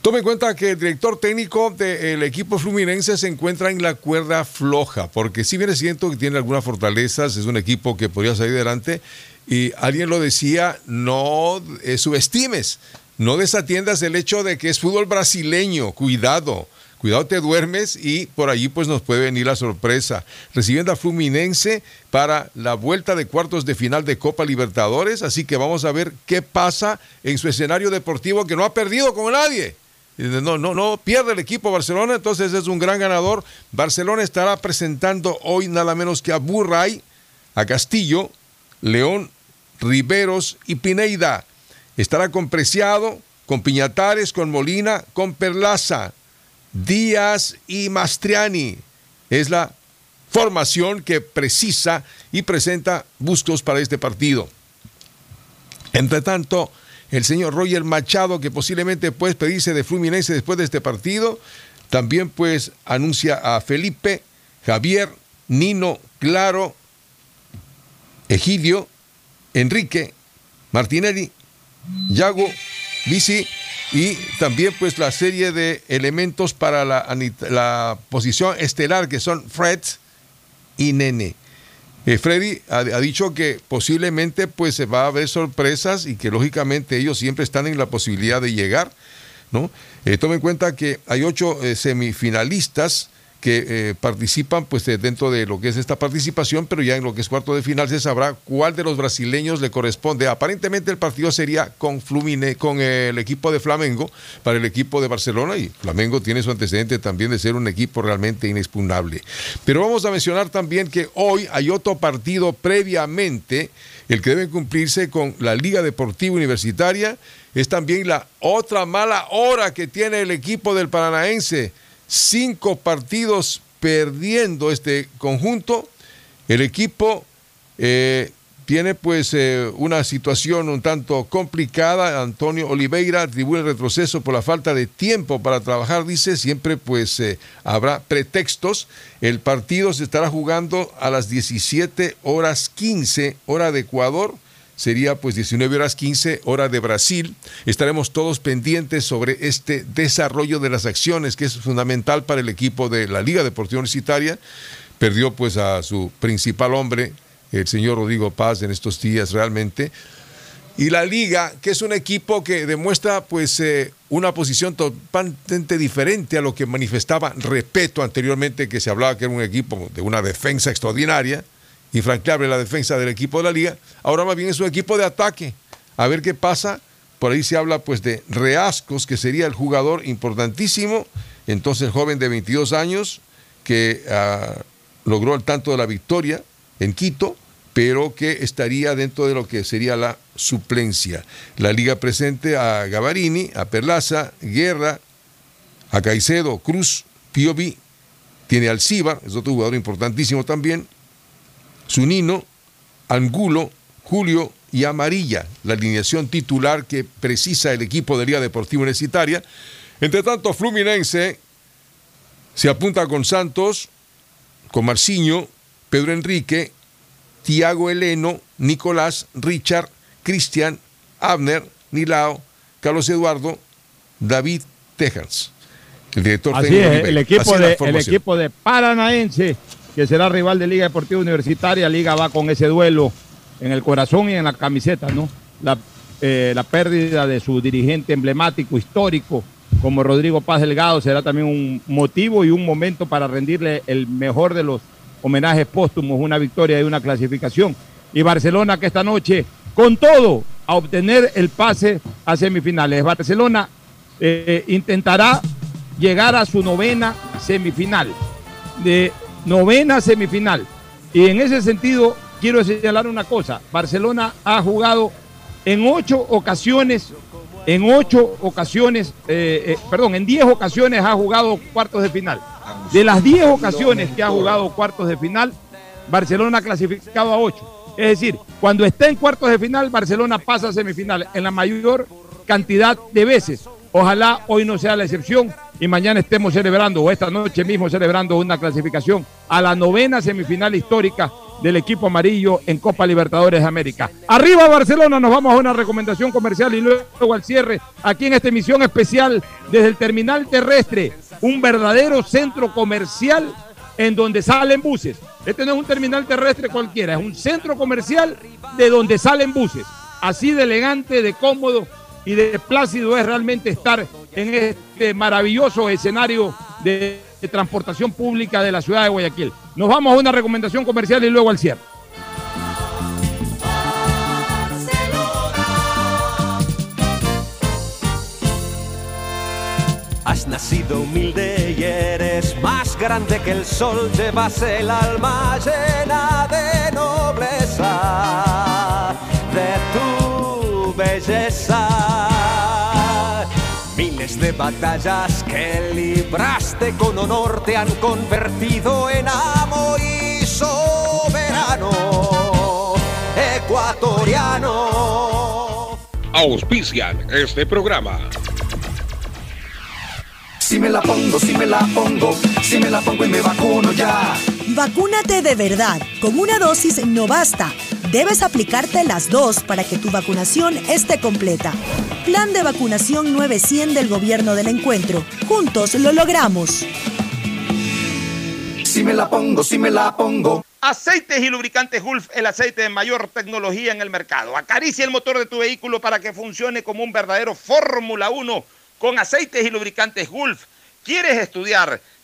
S25: Tome en cuenta que el director técnico del equipo fluminense se encuentra en la cuerda floja, porque si bien es cierto que tiene algunas fortalezas, es un equipo que podría salir adelante, y alguien lo decía, no eh, subestimes, no desatiendas el hecho de que es fútbol brasileño, cuidado. Cuidado, te duermes y por allí pues nos puede venir la sorpresa. Recibiendo a Fluminense para la vuelta de cuartos de final de Copa Libertadores, así que vamos a ver qué pasa en su escenario deportivo que no ha perdido como nadie. No, no, no pierde el equipo Barcelona, entonces es un gran ganador. Barcelona estará presentando hoy nada menos que a Burray, a Castillo, León, Riveros y Pineida. Estará con Preciado, con Piñatares, con Molina, con Perlaza. Díaz y Mastriani. Es la formación que precisa y presenta Bustos para este partido. Entre tanto, el señor Roger Machado, que posiblemente puede pedirse de Fluminense después de este partido, también pues anuncia a Felipe, Javier, Nino, Claro, Egidio, Enrique, Martinelli, Yago, Bici y también pues la serie de elementos para la, posición estelar que son Fred y Nene. Eh, Freddy ha, dicho que posiblemente pues se va a haber sorpresas y que lógicamente ellos siempre están en la posibilidad de llegar, ¿no? Eh, en cuenta que hay ocho eh, semifinalistas que eh, participan pues dentro de lo que es esta participación, pero ya en lo que es cuarto de final se sabrá cuál de los brasileños le corresponde. Aparentemente el partido sería con Flumine, con el equipo de Flamengo para el equipo de Barcelona y Flamengo tiene su antecedente también de ser un equipo realmente inexpugnable. Pero vamos a mencionar también que hoy hay otro partido previamente, el que debe cumplirse con la Liga Deportiva Universitaria, es también la otra mala hora que tiene el equipo del Paranaense cinco partidos perdiendo este conjunto. El equipo eh, tiene pues eh, una situación un tanto complicada. Antonio Oliveira atribuye el retroceso por la falta de tiempo para trabajar, dice, siempre pues eh, habrá pretextos. El partido se estará jugando a las 17 horas 15 hora de Ecuador sería pues 19 horas 15 hora de Brasil. Estaremos todos pendientes sobre este desarrollo de las acciones que es fundamental para el equipo de la Liga Deportiva Universitaria. Perdió pues a su principal hombre, el señor Rodrigo Paz, en estos días realmente. Y la liga, que es un equipo que demuestra pues eh, una posición totalmente diferente a lo que manifestaba Repeto anteriormente, que se hablaba que era un equipo de una defensa extraordinaria, infranqueable la defensa del equipo de la liga, ahora más bien es un equipo de ataque. A ver qué pasa. Por ahí se habla pues de Reascos, que sería el jugador importantísimo. Entonces joven de 22 años que ah, logró el tanto de la victoria en Quito, pero que estaría dentro de lo que sería la suplencia. La liga presente a Gavarini, a Perlaza, Guerra, a Caicedo, Cruz, Piovi, tiene al es otro jugador importantísimo también, Zunino, Angulo, Julio y Amarilla, la alineación titular que precisa el equipo de Liga Deportiva Universitaria. Entre tanto, Fluminense se apunta con Santos, con Marciño, Pedro Enrique, Tiago Heleno, Nicolás, Richard, Cristian, Abner, Nilao, Carlos Eduardo, David Tejans.
S1: El director Así es, el equipo, de, el equipo de Paranaense que será rival de Liga Deportiva Universitaria. Liga va con ese duelo en el corazón y en la camiseta, ¿no? La, eh, la pérdida de su dirigente emblemático, histórico, como Rodrigo Paz Delgado, será también un motivo y un momento para rendirle el mejor de los homenajes póstumos, una victoria y una clasificación. Y Barcelona que esta noche, con todo, a obtener el pase a semifinales. Barcelona eh, intentará llegar a su novena semifinal. De novena semifinal. Y en ese sentido, quiero señalar una cosa. Barcelona ha jugado en ocho ocasiones, en ocho ocasiones, eh, eh, perdón, en diez ocasiones ha jugado cuartos de final. De las diez ocasiones que ha jugado cuartos de final, Barcelona ha clasificado a ocho. Es decir, cuando está en cuartos de final, Barcelona pasa a semifinal en la mayor cantidad de veces. Ojalá hoy no sea la excepción y mañana estemos celebrando, o esta noche mismo celebrando una clasificación a la novena semifinal histórica del equipo amarillo en Copa Libertadores de América. Arriba Barcelona, nos vamos a una recomendación comercial y luego al cierre, aquí en esta emisión especial desde el terminal terrestre, un verdadero centro comercial en donde salen buses. Este no es un terminal terrestre cualquiera, es un centro comercial de donde salen buses. Así de elegante, de cómodo y de plácido es realmente estar en este maravilloso escenario de, transportación pública de la ciudad de Guayaquil. Nos vamos a una recomendación comercial y luego al cierre.
S27: Has nacido humilde y eres más grande que el sol, llevas el alma llena de nobleza, de tu belleza. De batallas que libraste con honor te han convertido en amo y soberano ecuatoriano.
S28: Auspician este programa.
S2: Si me la pongo, si me la pongo, si me la pongo y me vacuno ya.
S17: Vacúnate de verdad. Con una dosis no basta. Debes aplicarte las dos para que tu vacunación esté completa. Plan de vacunación 900 del Gobierno del Encuentro. Juntos lo logramos.
S2: Si me la pongo, si me la pongo.
S14: Aceites y lubricantes Gulf, el aceite de mayor tecnología en el mercado. Acaricia el motor de tu vehículo para que funcione como un verdadero Fórmula 1 con aceites y lubricantes Gulf. ¿Quieres estudiar,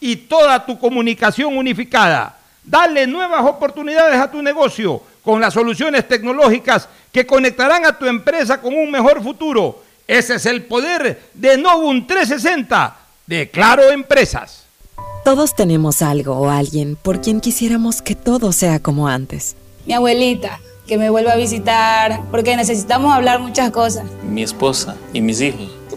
S1: y toda tu comunicación unificada. Dale nuevas oportunidades a tu negocio con las soluciones tecnológicas que conectarán a tu empresa con un mejor futuro. Ese es el poder de Novum 360 de Claro Empresas.
S22: Todos tenemos algo o alguien por quien quisiéramos que todo sea como antes.
S19: Mi abuelita, que me vuelva a visitar, porque necesitamos hablar muchas cosas.
S23: Mi esposa y mis hijos,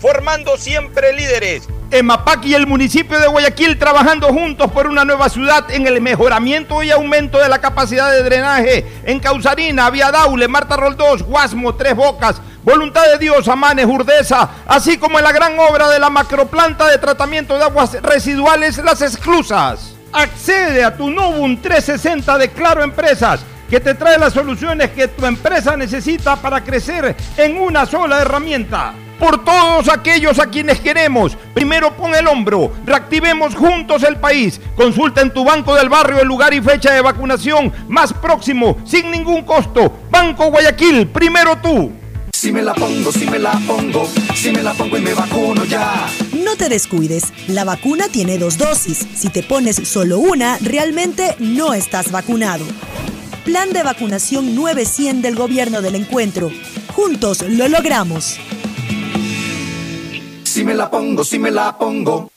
S14: formando siempre líderes.
S1: EMAPAC y el municipio de Guayaquil trabajando juntos por una nueva ciudad en el mejoramiento y aumento de la capacidad de drenaje en Causarina, Vía Daule, Marta Roldós, Guasmo, Tres Bocas, Voluntad de Dios, Amanes, Urdesa, así como en la gran obra de la macroplanta de tratamiento de aguas residuales Las Exclusas. Accede a tu Novum 360 de Claro Empresas que te trae las soluciones que tu empresa necesita para crecer en una sola herramienta. Por todos aquellos a quienes queremos, primero pon el hombro, reactivemos juntos el país. Consulta en tu banco del barrio el lugar y fecha de vacunación más próximo, sin ningún costo. Banco Guayaquil, primero tú.
S2: Si me la pongo, si me la pongo, si me la pongo y me vacuno ya.
S17: No te descuides, la vacuna tiene dos dosis. Si te pones solo una, realmente no estás vacunado. Plan de vacunación 900 del gobierno del encuentro. Juntos lo logramos.
S2: Si me la pongo, si me la pongo.